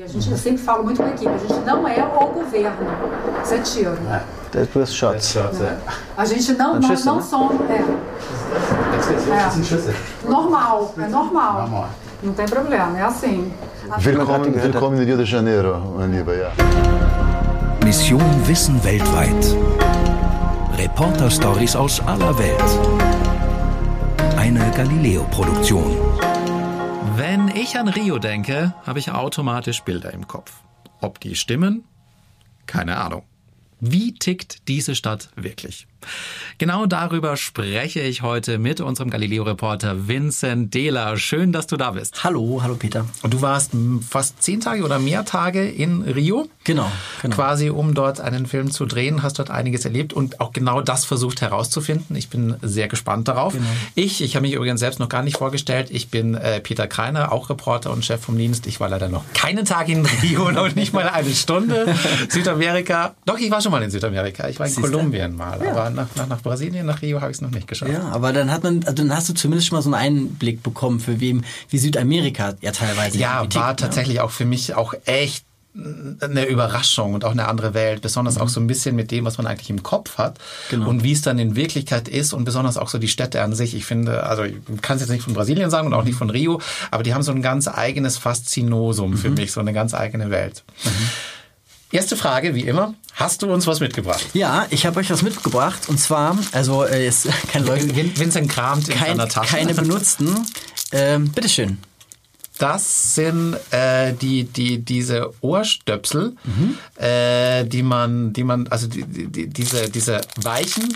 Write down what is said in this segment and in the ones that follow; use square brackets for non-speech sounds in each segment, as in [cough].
E a gente, eu sempre falo muito com a equipe, a gente não é o governo. Isso é tiro. É. Depois shots. shots é. A gente não, não, Schüsse, não né? somos. É. é. Normal, é normal. normal. Não tem problema, é assim. Willkommen, willkommen in Rio de Janeiro, mein Lieber, ja. Mission Wissen weltweit. Reporter-Stories aus aller Welt. Eine Galileo-Produktion. Wenn ich an Rio denke, habe ich automatisch Bilder im Kopf. Ob die stimmen? Keine Ahnung. Wie tickt diese Stadt wirklich? Genau darüber spreche ich heute mit unserem Galileo-Reporter Vincent Dehler. Schön, dass du da bist. Hallo, hallo Peter. Und du warst fast zehn Tage oder mehr Tage in Rio. Genau, genau. Quasi, um dort einen Film zu drehen, hast dort einiges erlebt und auch genau das versucht herauszufinden. Ich bin sehr gespannt darauf. Genau. Ich, ich habe mich übrigens selbst noch gar nicht vorgestellt. Ich bin äh, Peter Kreiner, auch Reporter und Chef vom Dienst. Ich war leider noch keinen Tag in Rio [laughs] und nicht mal eine Stunde. [laughs] Südamerika. Doch, ich war schon mal in Südamerika. Ich war in Siehste? Kolumbien mal. Ja. Aber nach, nach, nach Brasilien, nach Rio habe ich es noch nicht geschafft. Ja, aber dann hat man, also dann hast du zumindest schon mal so einen Einblick bekommen, für wem, wie Südamerika ja teilweise. Ja, tickt, war ne? tatsächlich auch für mich auch echt eine Überraschung und auch eine andere Welt, besonders mhm. auch so ein bisschen mit dem, was man eigentlich im Kopf hat genau. und wie es dann in Wirklichkeit ist und besonders auch so die Städte an sich. Ich finde, also ich kann es jetzt nicht von Brasilien sagen und auch nicht von Rio, aber die haben so ein ganz eigenes Faszinosum mhm. für mich, so eine ganz eigene Welt. Mhm. Erste Frage, wie immer. Hast du uns was mitgebracht? Ja, ich habe euch was mitgebracht. Und zwar, also äh, ist [laughs] kein Leute. Vincent kramt in kein, seiner Tasche. Keine [laughs] benutzten. Ähm, bitteschön. Das sind äh, die, die, diese Ohrstöpsel, mhm. äh, die man, die man, also die, die, diese, diese weichen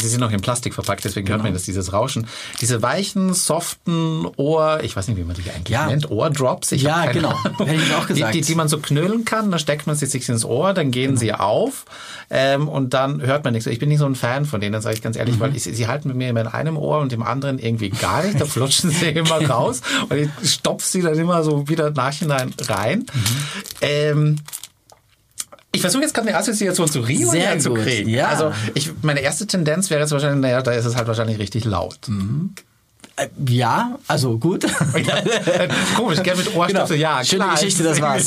Sie sind noch in Plastik verpackt, deswegen genau. hört man das, dieses Rauschen. Diese weichen, soften Ohr, ich weiß nicht, wie man die eigentlich ja. nennt, Ohrdrops. Ich ja, genau. Hätte ich auch gesagt. Die, die, die, man so knüllen kann, dann steckt man sie sich ins Ohr, dann gehen genau. sie auf ähm, und dann hört man nichts. Ich bin nicht so ein Fan von denen, sage ich ganz ehrlich, mhm. weil ich, sie halten mit mir immer in einem Ohr und dem anderen irgendwie gar nicht. Da flutschen sie [laughs] immer raus und ich stopfe sie dann immer so wieder nachhinein rein. Mhm. Ähm, ich versuche jetzt gerade eine Assoziation zu Rio zu kriegen. Ja. Also ich, meine erste Tendenz wäre jetzt wahrscheinlich, naja, da ist es halt wahrscheinlich richtig laut. Mhm. Äh, ja, also gut. [laughs] Ja, komisch, gerne mit Ohrstöpsel, genau. ja. Schöne Geschichte, das [laughs] war's.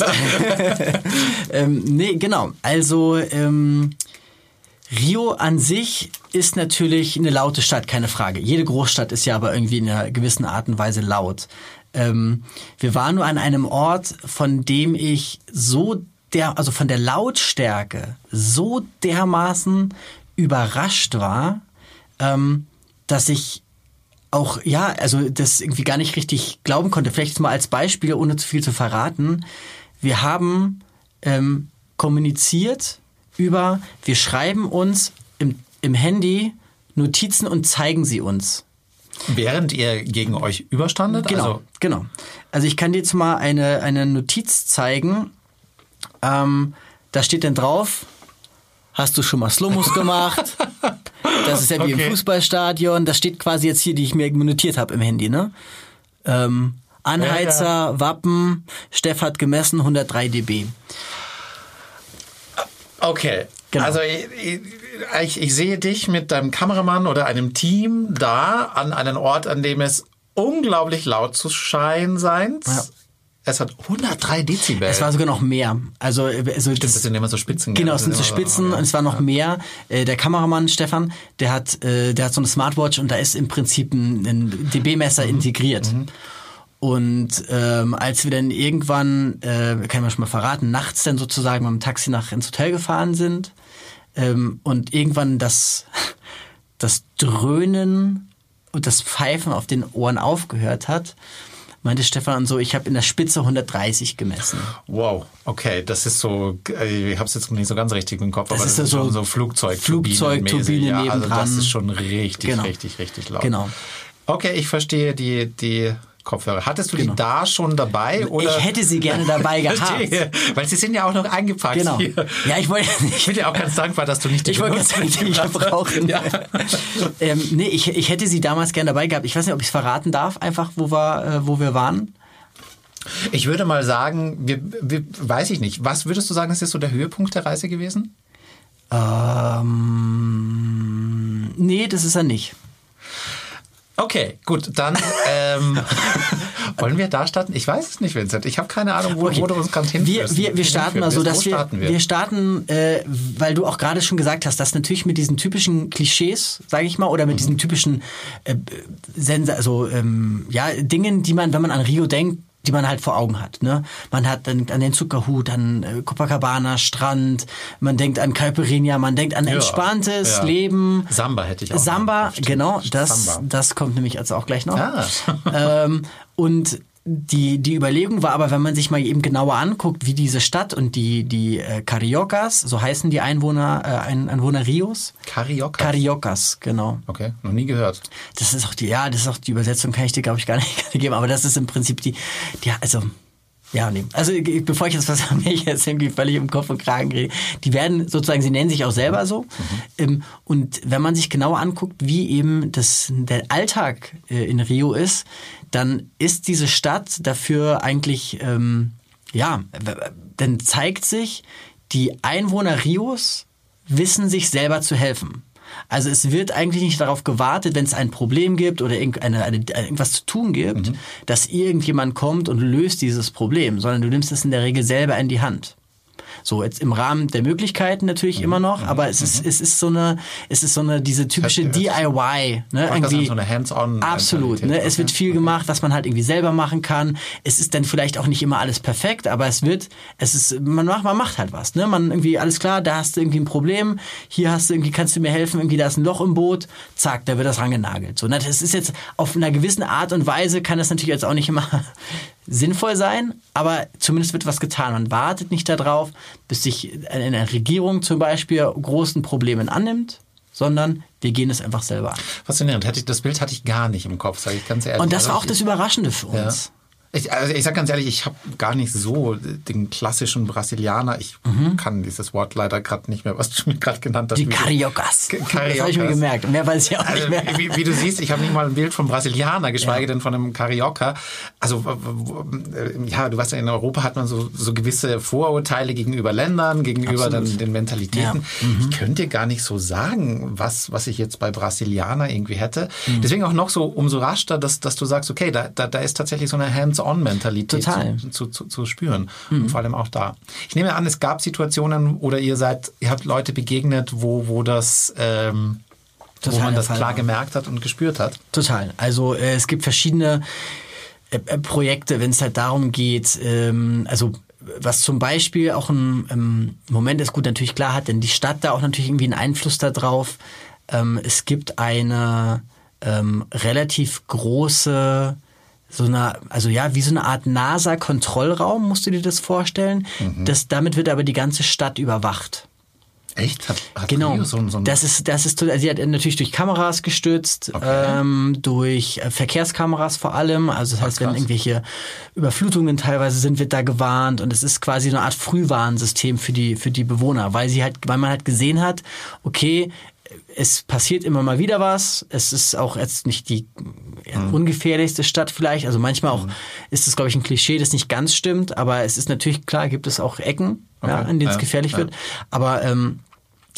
[laughs] ähm, nee, genau. Also ähm, Rio an sich ist natürlich eine laute Stadt, keine Frage. Jede Großstadt ist ja aber irgendwie in einer gewissen Art und Weise laut. Ähm, wir waren nur an einem Ort, von dem ich so der, also von der Lautstärke so dermaßen überrascht war, ähm, dass ich auch, ja, also das irgendwie gar nicht richtig glauben konnte. Vielleicht mal als Beispiel, ohne zu viel zu verraten. Wir haben ähm, kommuniziert über, wir schreiben uns im, im Handy Notizen und zeigen sie uns. Während ihr gegen euch überstandet? Genau, also genau. Also ich kann dir jetzt mal eine, eine Notiz zeigen, ähm, da steht dann drauf, hast du schon mal Slowmus gemacht? Das ist ja wie okay. im Fußballstadion. Das steht quasi jetzt hier, die ich mir notiert habe im Handy, ne? Ähm, Anheizer, ja, ja. Wappen, Steff hat gemessen 103 dB. Okay. Genau. Also ich, ich, ich, sehe dich mit deinem Kameramann oder einem Team da an einem Ort, an dem es unglaublich laut zu scheinen sein. Ja. Es hat 103 Dezibel. Es war sogar noch mehr. Also, also Stimmt, das, das sind immer so Spitzen. Genau, es sind so Spitzen und es war noch ja. mehr. Äh, der Kameramann Stefan, der hat, äh, der hat so eine Smartwatch und da ist im Prinzip ein, ein dB-Messer mhm. integriert. Mhm. Und ähm, als wir dann irgendwann, äh, kann man schon mal verraten, nachts dann sozusagen mit dem Taxi nach ins Hotel gefahren sind ähm, und irgendwann das, das Dröhnen und das Pfeifen auf den Ohren aufgehört hat, meinte Stefan so, ich habe in der Spitze 130 gemessen. Wow, okay, das ist so, ich habe es jetzt nicht so ganz richtig im Kopf, das aber ist das ist so, schon so Flugzeug, Flugzeug, Turbine ja, also das ist schon richtig, genau. richtig, richtig laut. Genau. Okay, ich verstehe die, die Kopfhörer. Hattest du genau. die da schon dabei? Oder? Ich hätte sie gerne dabei [laughs] gehabt. Weil sie sind ja auch noch eingepackt genau. hier. Ja, ich wollte. Ich bin ja auch ganz dankbar, dass du nicht die Ich wollte ganz sagen, die brauchen. Ja. ähm, nee, ich, ich hätte sie damals gerne dabei gehabt. Ich weiß nicht, ob ich es verraten darf, einfach wo wir, äh, wo wir waren. Ich würde mal sagen, wir, wir, weiß ich nicht. Was würdest du sagen, ist jetzt so der Höhepunkt der Reise gewesen? Ähm, nee, das ist er nicht. Okay, gut, dann ähm, [laughs] Wollen wir da starten? Ich weiß es nicht, Vincent. Ich habe keine Ahnung, wo, Okay. wo du uns gerade Wir, hinführst. wir, wir starten mal so, dass wir, starten wir starten, äh, weil du auch gerade schon gesagt hast, dass natürlich mit diesen typischen Klischees, sage ich mal, oder mit diesen typischen äh, Sensa also ähm, ja Dingen, die man, wenn man an Rio denkt, die man halt vor Augen hat. Ne? Man hat dann an den Zuckerhut, an äh, Copacabana, Strand, man denkt an Caipirinha, man denkt an Ja, entspanntes ja. Leben. Samba hätte ich auch. Samba, genau, das, Samba. das kommt nämlich also auch gleich noch. Ah. ähm, und die, die Überlegung war aber, wenn man sich mal eben genauer anguckt, wie diese Stadt und die, die äh, Cariocas, so heißen die Einwohner, äh, Ein- Einwohner Rios. Carioca. Cariocas, genau. okay, noch nie gehört. Das ist auch die, ja, das ist auch die Übersetzung, kann ich dir, glaube ich, gar nicht, gar [laughs] nicht geben, aber das ist im Prinzip die, die also, ja, nee. Also, bevor ich jetzt was [laughs] mir jetzt irgendwie völlig im Kopf und Kragen rede, die werden sozusagen, sie nennen sich auch selber so. Ähm, und wenn man sich genauer anguckt, wie eben das, der Alltag äh, in Rio ist, dann ist diese Stadt dafür eigentlich, ähm, ja, dann zeigt sich, die Einwohner Rios wissen sich selber zu helfen. Also es wird eigentlich nicht darauf gewartet, wenn es ein Problem gibt oder irgendeine, eine, irgendwas zu tun gibt, dass irgendjemand kommt und löst dieses Problem, sondern du nimmst es in der Regel selber in die Hand. So, jetzt im Rahmen der Möglichkeiten natürlich immer noch, aber es ist, es ist so eine, es ist so eine, diese typische DIY, ne, irgendwie. so eine Hands-on Absolut, ne? Es wird viel gemacht, was man halt irgendwie selber machen kann. Es ist dann vielleicht auch nicht immer alles perfekt, aber es wird, es ist, man macht, man macht halt was, ne? Man irgendwie, alles klar, da hast du irgendwie ein Problem, hier hast du irgendwie, kannst du mir helfen, irgendwie, da ist ein Loch im Boot, zack, da wird das rangenagelt. So, ne? Das ist jetzt auf einer gewissen Art und Weise kann das natürlich jetzt auch nicht immer sinnvoll sein, aber zumindest wird was getan. Man wartet nicht darauf, bis sich eine Regierung zum Beispiel großen Problemen annimmt, sondern wir gehen es einfach selber an. Faszinierend. Hätte ich, das Bild hatte ich gar nicht im Kopf, sage ich ganz ehrlich. Und das Also war auch ich- das Überraschende für Ja. Ich, also ich sag ganz ehrlich, ich habe gar nicht so den klassischen Brasilianer. Ich kann dieses Wort leider gerade nicht mehr, was du mir gerade genannt hast. Die Cariocas. K- Das habe ich mir gemerkt. Mehr weiß ich auch Also, nicht mehr. wie, wie du siehst, ich habe nicht mal ein Bild vom Brasilianer, geschweige denn von einem Carioca. Also w- ja, du weißt ja, in Europa hat man so, so gewisse Vorurteile gegenüber Ländern, gegenüber den, den Mentalitäten. Ich könnte dir gar nicht so sagen, was, was ich jetzt bei Brasilianer irgendwie hätte. Mhm. Deswegen auch noch so umso rascher, dass, dass du sagst, okay, da, da, da ist tatsächlich so eine Hands-on-Mentalität zu, zu, zu, zu spüren. Und vor allem auch da. Ich nehme an, es gab Situationen oder ihr seid, ihr habt Leute begegnet, wo, wo das, ähm, wo Total man der das Fall klar gemerkt hat und gespürt hat. Total. Also äh, es gibt verschiedene äh, äh, Projekte, wenn es halt darum geht, ähm, also was zum Beispiel auch ein ähm, Moment ist gut natürlich klar hat, denn die Stadt da auch natürlich irgendwie einen Einfluss darauf. Ähm, es gibt eine ähm, relativ große so eine, also ja, wie so eine Art NASA-Kontrollraum, musst du dir das vorstellen. Das, damit wird aber die ganze Stadt überwacht. Echt? Hat, hat Genau. Rio so, so das ist, das ist, also sie hat natürlich durch Kameras gestützt, Okay. ähm, durch äh, Verkehrskameras vor allem. Also das heißt, wenn irgendwelche Überflutungen teilweise sind, wird da gewarnt und es ist quasi eine Art Frühwarnsystem für die, für die Bewohner, weil sie halt, weil man halt gesehen hat, okay, es passiert immer mal wieder was. Es ist auch jetzt nicht die Mhm. ungefährlichste Stadt vielleicht. Also manchmal auch ist es, glaube ich, ein Klischee, das nicht ganz stimmt. Aber es ist natürlich klar, gibt es auch Ecken, ja, Okay. in denen es Ja, gefährlich ja. wird. Aber ähm,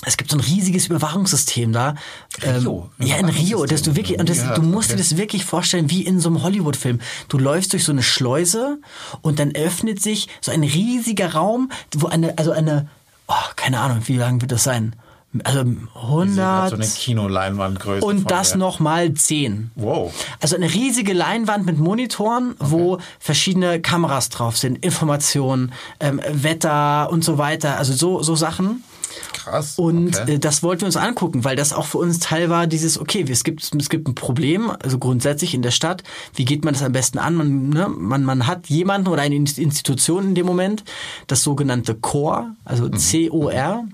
es gibt so ein riesiges Überwachungssystem da. Rio, Ähm, ja, in Rio, dass du wirklich, und das, Ja, du musst dir okay. das wirklich vorstellen, wie in so einem Hollywood-Film. Du läufst durch so eine Schleuse und dann öffnet sich so ein riesiger Raum, wo eine, also eine, oh, keine Ahnung, wie lang wird das sein? Also Ich sehe grad 100 so eine Kinoleinwandgröße. und das der- noch mal 10. Wow. Also eine riesige Leinwand mit Monitoren, wo verschiedene Kameras drauf sind, Informationen, ähm, Wetter und so weiter, also so, so Sachen. Krass. Und okay. äh, das wollten wir uns angucken, weil das auch für uns Teil war, dieses, okay, es gibt, es gibt ein Problem, also grundsätzlich in der Stadt, wie geht man das am besten an? Man, ne, man, man hat jemanden oder eine Inst- Institution in dem Moment, das sogenannte CORE, also C-O-R,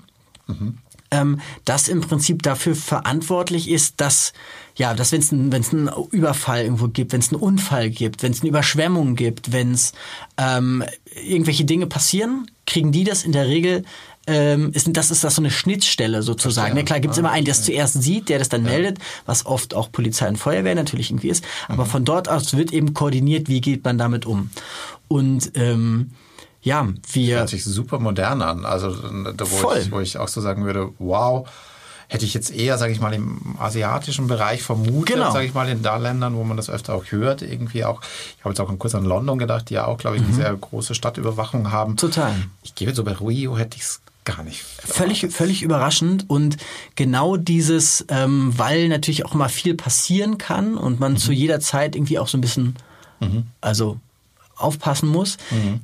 ähm, das im Prinzip dafür verantwortlich ist, dass ja, dass wenn es einen, einen Überfall irgendwo gibt, wenn es einen Unfall gibt, wenn es eine Überschwemmung gibt, wenn es ähm, irgendwelche Dinge passieren, kriegen die das in der Regel ähm, ist, das ist das so eine Schnittstelle sozusagen. Ne? Klar gibt es immer einen, der es zuerst sieht, der das dann meldet, was oft auch Polizei und Feuerwehr natürlich irgendwie ist. Aber von dort aus wird eben koordiniert, wie geht man damit um. Und ähm, ja, wir Hört sich super modern an. Also wo, ich, wo ich auch so sagen würde, wow. hätte ich jetzt eher, sage ich mal, im asiatischen Bereich vermutet, Genau. sage ich mal, in da Ländern, wo man das öfter auch hört, irgendwie auch. Ich habe jetzt auch kurz an London gedacht, die ja auch, glaube ich, eine sehr große Stadtüberwachung haben. Mhm. Total. Ich gebe so bei Rio hätte ich es gar nicht. Völlig, völlig überraschend und genau dieses, ähm, weil natürlich auch immer viel passieren kann und man zu jeder Zeit irgendwie auch so ein bisschen, also aufpassen muss.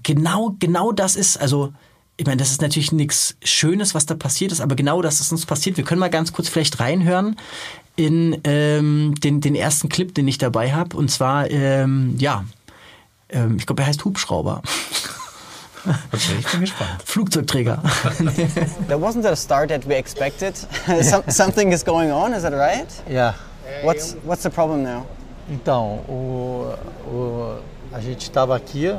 Genau, genau das ist, also ich meine, das ist natürlich nichts Schönes, was da passiert ist, aber genau das ist uns passiert. Wir können mal ganz kurz vielleicht reinhören in ähm, den, den ersten Clip, den ich dabei habe. Und zwar, ähm, ja, ähm, ich glaube, er heißt Hubschrauber. Okay, ich bin gespannt. [laughs] Flugzeugträger. [laughs] That wasn't a start that we expected. [laughs] Some, something is going on, is that right? Yeah. What's what's the problem now? Então, o, o, a gente estava aqui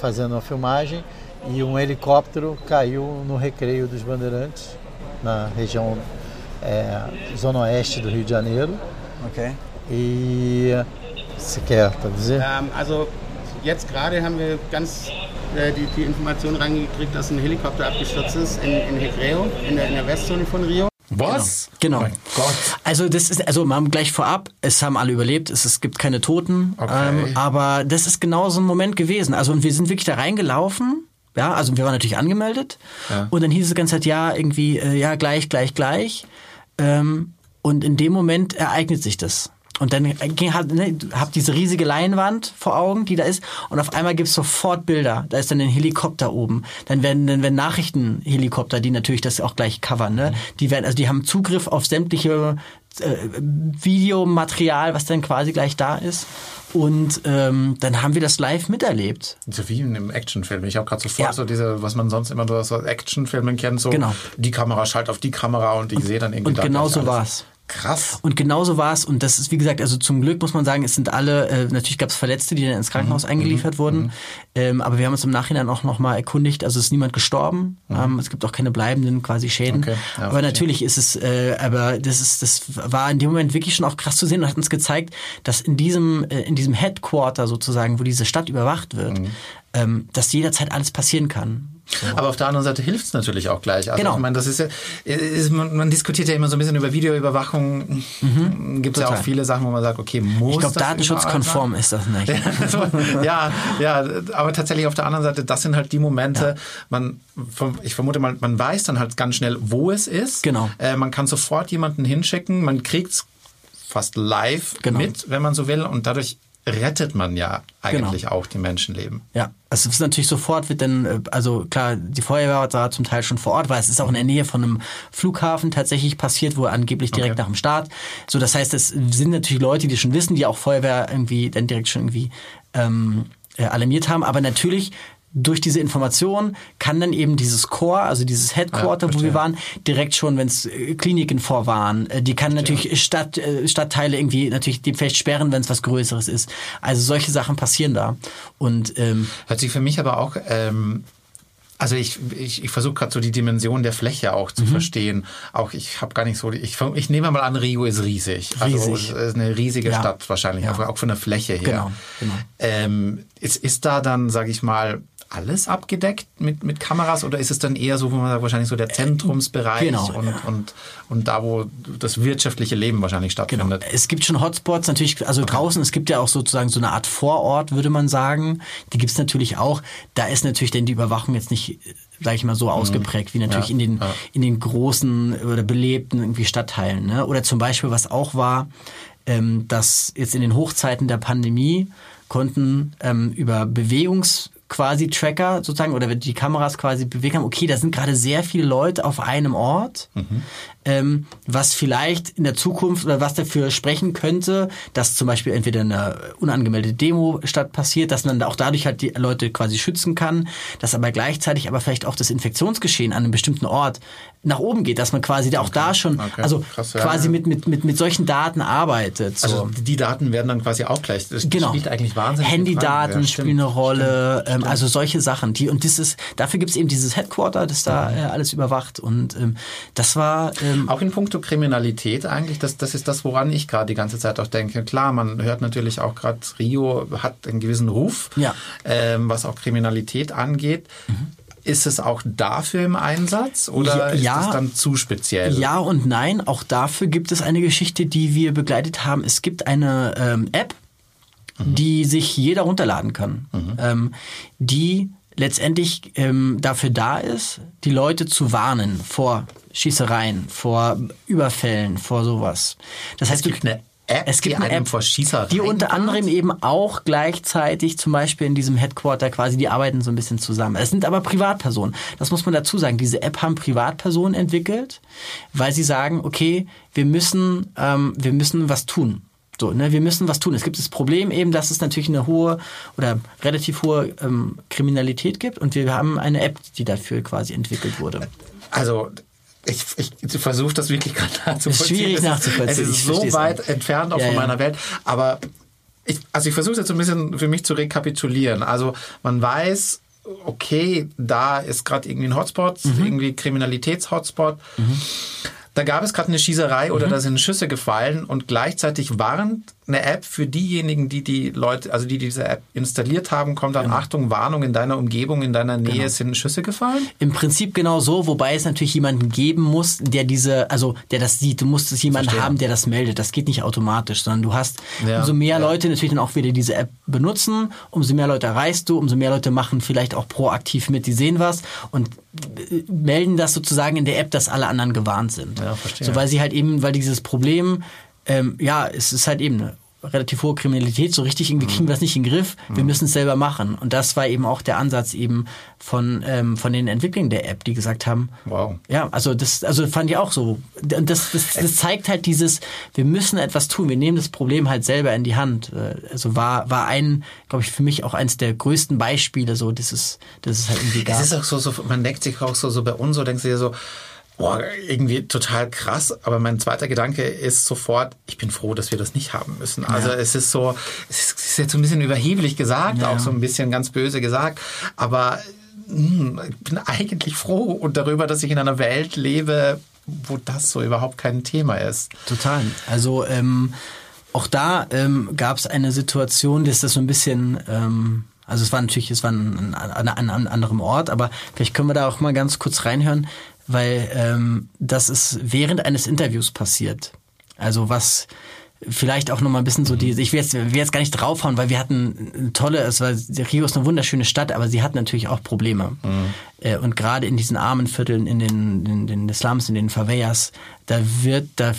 fazendo uma filmagem e um helicóptero caiu no recreio dos Bandeirantes, na região é, zona oeste do Rio de Janeiro. Okay. E você quer traduzir? Ähm, also jetzt gerade haben wir ganz äh, die, die Information reingekriegt, dass ein Helikopter abgestürzt ist in, in Recreo, in der, in der Westzone von Rio. Was? Genau. Oh mein Gott. Also das ist, also mal gleich vorab, es haben alle überlebt, es, es gibt keine Toten, Okay. ähm, aber das ist genau so ein Moment gewesen. Also und wir sind wirklich da reingelaufen, ja, also wir waren natürlich angemeldet Ja. und dann hieß es die ganze Zeit, ja, irgendwie, äh, ja, gleich, gleich, gleich. Ähm, und in dem Moment ereignet sich das. Und dann ging halt, ne, hab diese riesige Leinwand vor Augen, die da ist, und auf einmal gibt's sofort Bilder. Da ist dann ein Helikopter oben. Dann werden, dann werden Nachrichtenhelikopter, die natürlich das auch gleich covern, ne? Die werden, also die haben Zugriff auf sämtliche äh, Videomaterial, was dann quasi gleich da ist. Und ähm, dann haben wir das live miterlebt. So wie in einem Actionfilm. Ich habe gerade sofort Ja. so diese, was man sonst immer so aus Actionfilmen kennt, so Genau. die Kamera schaltet auf die Kamera und ich sehe dann irgendwie und da genau so alles. war's. Krass. Und genauso war es. Und das ist, wie gesagt, also zum Glück muss man sagen, es sind alle, äh, natürlich gab es Verletzte, die dann ins Krankenhaus Mhm. eingeliefert wurden. Ähm, aber wir haben uns im Nachhinein auch nochmal erkundigt. Also ist niemand gestorben. Ähm, es gibt auch keine bleibenden quasi Schäden. Mhm. Okay. Ja, aber natürlich ist es, äh, aber das ist, das war in dem Moment wirklich schon auch krass zu sehen und hat uns gezeigt, dass in diesem, äh, in diesem Headquarter sozusagen, wo diese Stadt überwacht wird, Mhm. ähm, dass jederzeit alles passieren kann. Aber auf der anderen Seite hilft es natürlich auch gleich. Also Genau. ich meine, das ist ja, ist, man, man diskutiert ja immer so ein bisschen über Videoüberwachung. Gibt es ja auch viele Sachen, wo man sagt, okay, muss Ich glaube, datenschutzkonform ist das nicht. [laughs] ja, ja, aber tatsächlich auf der anderen Seite, das sind halt die Momente, man, ich vermute mal, man weiß dann halt ganz schnell, wo es ist. Genau. Äh, man kann sofort jemanden hinschicken, man kriegt es fast live Genau. mit, wenn man so will, und dadurch rettet man ja eigentlich auch die Menschenleben. Ja, also es ist natürlich sofort wird dann, äh, also klar, die Feuerwehr war da zum Teil schon vor Ort, weil es ist auch in der Nähe von einem Flughafen tatsächlich passiert, wo angeblich direkt Okay. nach dem Start. So, das heißt, es sind natürlich Leute, die schon wissen, die auch Feuerwehr irgendwie dann direkt schon irgendwie ähm, äh, alarmiert haben, aber natürlich durch diese Information kann dann eben dieses Core, also dieses Headquarter, Ja, wo wir waren, direkt schon, wenn es Kliniken vor waren, äh, die kann natürlich Stadt, äh, Stadtteile irgendwie natürlich die vielleicht sperren, wenn es was Größeres ist. Also solche Sachen passieren da. Und ähm, Hört sich für mich aber auch, ähm, also ich, ich, ich versuche gerade so die Dimension der Fläche auch Mhm. zu verstehen. Auch ich habe gar nicht so, ich, ich nehme mal an, Rio ist riesig. Also Riesig. es ist eine riesige Ja. Stadt wahrscheinlich, Ja. auch, auch von der Fläche her. Genau, genau. Ähm, ist, ist da dann, sage ich mal, alles abgedeckt mit, mit Kameras oder ist es dann eher so, wo man sagt, wahrscheinlich so der Zentrumsbereich Genau, und, ja. und, und da, wo das wirtschaftliche Leben wahrscheinlich stattfindet? Es gibt schon Hotspots natürlich, also draußen, es gibt ja auch sozusagen so eine Art Vorort, würde man sagen. Die gibt's natürlich auch. Da ist natürlich denn die Überwachung jetzt nicht, sag ich mal, so ausgeprägt wie natürlich Mhm. Ja, in den ja. in den großen oder belebten irgendwie Stadtteilen. Ne? Oder zum Beispiel, was auch war, ähm, dass jetzt in den Hochzeiten der Pandemie konnten ähm, über Bewegungs quasi Tracker sozusagen oder die Kameras quasi bewegt haben, okay, da sind gerade sehr viele Leute auf einem Ort, ähm, was vielleicht in der Zukunft oder was dafür sprechen könnte, dass zum Beispiel entweder eine unangemeldete Demo statt passiert, dass man auch dadurch halt die Leute quasi schützen kann, dass aber gleichzeitig aber vielleicht auch das Infektionsgeschehen an einem bestimmten Ort nach oben geht, dass man quasi da auch da schon, Okay. also Krass, ja. quasi mit, mit, mit, mit solchen Daten arbeitet. So. Also die Daten werden dann quasi auch gleich. Das Genau. spielt eigentlich wahnsinnig Handydaten. Ja, spielen stimmt, eine Rolle, stimmt, ähm, also solche Sachen. Die, und dieses, dafür gibt's eben dieses Headquarter, das da Mhm. äh, alles überwacht. Und ähm, das war ähm, Auch in puncto Kriminalität eigentlich, das, das ist das, woran ich gerade die ganze Zeit auch denke. Klar, man hört natürlich auch gerade, Rio hat einen gewissen Ruf, Ja. ähm, was auch Kriminalität angeht. Ist es auch dafür im Einsatz oder Ja, ist es dann zu speziell? Ja und nein. Auch dafür gibt es eine Geschichte, die wir begleitet haben. Es gibt eine ähm, App, die sich jeder runterladen kann, ähm, die letztendlich ähm, dafür da ist, die Leute zu warnen vor Schießereien, vor Überfällen, vor sowas. Das heißt, es gibt eine App, es gibt die eine App, vor Schießereien die unter anderem eben auch gleichzeitig zum Beispiel in diesem Headquarter quasi, die arbeiten so ein bisschen zusammen. Es sind aber Privatpersonen. Das muss man dazu sagen. Diese App haben Privatpersonen entwickelt, weil sie sagen, okay, wir müssen, ähm, wir müssen was tun. So, ne, wir müssen was tun. Es gibt das Problem eben, dass es natürlich eine hohe oder relativ hohe ähm, Kriminalität gibt und wir haben eine App, die dafür quasi entwickelt wurde. Also ich, ich versuche das wirklich gerade nachzuvollziehen. schwierig Es nachzuvollziehen, Es ich ist so weit auch. entfernt auch Ja, von ja. meiner Welt. Aber ich, also ich versuche jetzt so ein bisschen für mich zu rekapitulieren. Also man weiß, okay, da ist gerade irgendwie ein Hotspot, Mhm. irgendwie Kriminalitäts-Hotspot. Da gab es gerade eine Schießerei Mhm. oder da sind Schüsse gefallen und gleichzeitig warnt eine App für diejenigen, die die Leute, also die diese App installiert haben, kommt dann Genau. Achtung, Warnung in deiner Umgebung, in deiner Nähe sind Schüsse gefallen. Im Prinzip genau so, wobei es natürlich jemanden geben muss, der diese, also der das sieht. Du musst es jemanden Verstehe. haben, der das meldet. Das geht nicht automatisch, sondern du hast Ja, umso mehr ja. Leute natürlich dann auch wieder diese App benutzen, umso mehr Leute erreichst du, umso mehr Leute machen vielleicht auch proaktiv mit, die sehen was und äh, melden das sozusagen in der App, dass alle anderen gewarnt sind. Ja, verstehe. So weil sie halt eben, weil dieses Problem, ähm, ja, es ist halt eben eine relativ hohe Kriminalität, so richtig irgendwie kriegen wir das nicht in den Griff, wir müssen es selber machen. Und das war eben auch der Ansatz eben von, ähm, von den Entwicklern der App, die gesagt haben, Wow. ja, also das, also fand ich auch so. Und das, das, das zeigt halt dieses, wir müssen etwas tun, wir nehmen das Problem halt selber in die Hand. Äh, Also war, war ein, glaube ich, für mich auch eins der größten Beispiele, so, das ist, das ist halt irgendwie gab. Es ist auch so, so, man denkt sich auch so, so bei uns, so denkst du dir so, boah, irgendwie total krass. Aber mein zweiter Gedanke ist sofort, ich bin froh, dass wir das nicht haben müssen. Also es ist so, es ist jetzt so ein bisschen überheblich gesagt, Ja. auch so ein bisschen ganz böse gesagt. Aber hm, ich bin eigentlich froh und darüber, dass ich in einer Welt lebe, wo das so überhaupt kein Thema ist. Total. Also ähm, auch da ähm, gab es eine Situation, dass das so ein bisschen, ähm, also es war natürlich, es war an einem anderen Ort, aber vielleicht können wir da auch mal ganz kurz reinhören, weil ähm, das ist während eines Interviews passiert. Also was vielleicht auch noch mal ein bisschen so die, ich will jetzt, will jetzt gar nicht draufhauen, weil wir hatten eine tolle, es war, Rio ist eine wunderschöne Stadt, aber sie hat natürlich auch Probleme. Äh, Und gerade in diesen armen Vierteln, in den, in den Slums, in den Favelas, da wird, da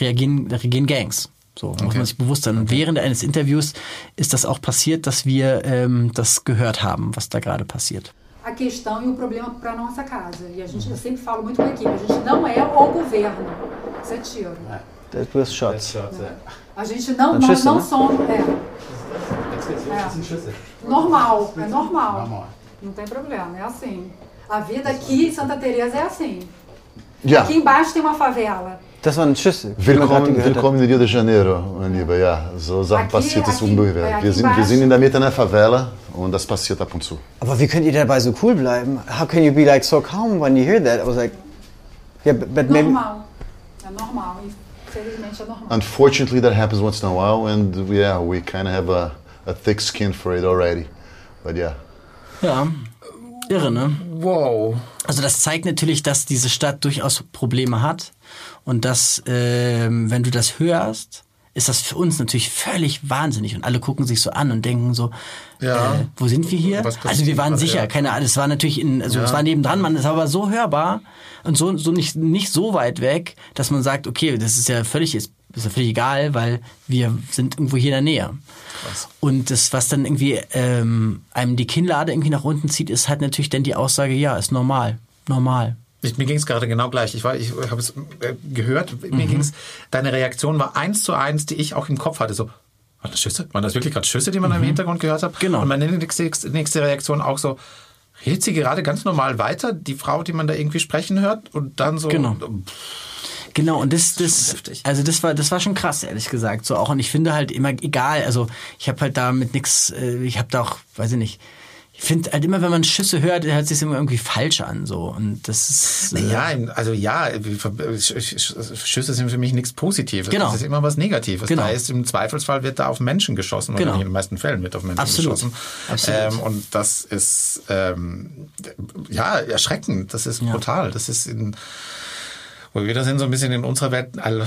reagieren, da reagieren Gangs. So muss man sich bewusst sein. Und während eines Interviews ist das auch passiert, dass wir ähm, das gehört haben, was da gerade passiert. A questão e o problema para nossa casa. E a gente, eu sempre falo muito com a equipe, a gente não é o governo. Isso é tiro. That was shots. A gente não, nós schüsse, não né? somos. É. Normal, é normal. Não tem problema, é assim. A vida aqui em Santa Teresa é assim. Ja, Aqui embaixo tem uma favela. Das waren Schüsse. willkommen, in Rio de Janeiro, Lieber. Ja, so ungefähr. é, aqui Wir sind, wir embaixo- sind in der Mitte einer Favela und das passiert ab und zu. Aber wie könnt ihr dabei so cool bleiben? How can you be like so calm when you hear that? I was like, yeah, but, but maybe. Normal. É normal. Infelizmente é normal. Unfortunately, that happens once in a while, and yeah, we kind of have a, a thick skin for it already. But yeah. Ja. Irre, ne? Wow. Also das zeigt natürlich, dass diese Stadt durchaus Probleme hat und dass, ähm, wenn du das hörst, ist das für uns natürlich völlig wahnsinnig und alle gucken sich so an und denken so, Ja. äh, wo sind wir hier? Also wir waren sicher, ja. keine Ahnung, es war natürlich in, also es war nebendran, man ist aber so hörbar und so, so nicht, nicht so weit weg, dass man sagt, okay, das ist ja völlig, ist, ist ja völlig egal, weil wir sind irgendwo hier in der Nähe. Und das, was dann irgendwie ähm, einem die Kinnlade irgendwie nach unten zieht, ist halt natürlich dann die Aussage, ja, ist normal, normal. Ich, mir ging es gerade genau gleich. Ich, war- ich habe es äh, gehört. Mhm. Mir ging's. Deine Reaktion war eins zu eins, die ich auch im Kopf hatte. So, waren das Schüsse? Waren das wirklich gerade Schüsse, die man im Hintergrund gehört hat? Mhm. Genau. Und meine nächste, nächste Reaktion auch so, redet sie gerade ganz normal weiter, die Frau, die man da irgendwie sprechen hört? Und dann so, Genau. Genau, und das, das, heftig. also das war, das war schon krass, ehrlich gesagt. So auch, und ich finde halt immer egal, also ich habe halt damit nix, äh, ich habe da auch, weiß ich nicht, ich finde halt immer, wenn man Schüsse hört, hört sich immer irgendwie falsch an so und das ist äh, Ja, also ja, Schüsse sind für mich nichts Positives. Genau. Das ist immer was Negatives. Genau. Da ist im Zweifelsfall wird da auf Menschen geschossen oder Genau. in den meisten Fällen wird auf Menschen Absolut. geschossen. Absolut. Ähm, und das ist ähm, ja erschreckend. Das ist brutal. Das ist in wo wir da sind so ein bisschen in unserer Welt. Also,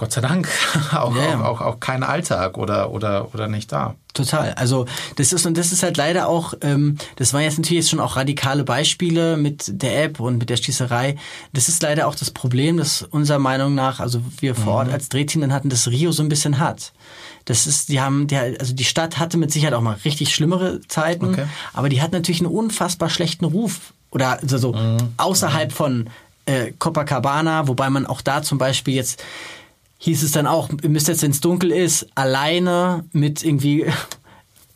Gott sei Dank [laughs] auch, Ja, auch, auch, auch kein Alltag oder oder oder nicht da. Total. Also das ist und das ist halt leider auch, ähm, das waren jetzt natürlich jetzt schon auch radikale Beispiele mit der App und mit der Schießerei. Das ist leider auch das Problem, das unserer Meinung nach, also wir vor Ort als Drehteam dann hatten, das Rio so ein bisschen hat. Das ist, die haben, die, also die Stadt hatte mit Sicherheit auch mal richtig schlimmere Zeiten, Okay. aber die hat natürlich einen unfassbar schlechten Ruf oder also so außerhalb von äh, Copacabana, wobei man auch da zum Beispiel jetzt hieß es dann auch, ihr müsst jetzt, wenn es dunkel ist, alleine mit irgendwie [laughs]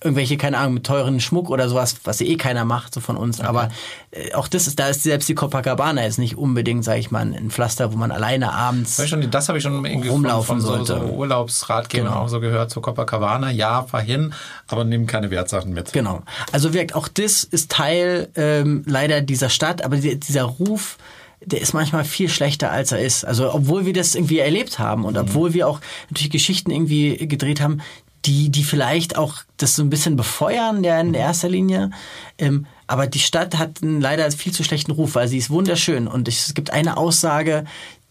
irgendwelche, keine Ahnung, mit teuren Schmuck oder sowas, was eh keiner macht, so von uns. Aber äh, auch das ist, da ist selbst die Copacabana jetzt nicht unbedingt, sag ich mal, ein Pflaster, wo man alleine abends. Du schon, das habe ich schon irgendwie Rumlaufen von, von so, sollte. so Urlaubsratgebern Genau. auch so gehört, so Copacabana, ja, fahr hin, aber nimm keine Wertsachen mit. Genau. Also wirkt auch das ist Teil ähm, leider dieser Stadt, aber die, dieser Ruf, der ist manchmal viel schlechter, als er ist. Also obwohl wir das irgendwie erlebt haben und obwohl wir auch natürlich Geschichten irgendwie gedreht haben, die, die vielleicht auch das so ein bisschen befeuern, der in erster Linie. Ähm, aber die Stadt hat einen leider viel zu schlechten Ruf, weil sie ist wunderschön. Und es gibt eine Aussage,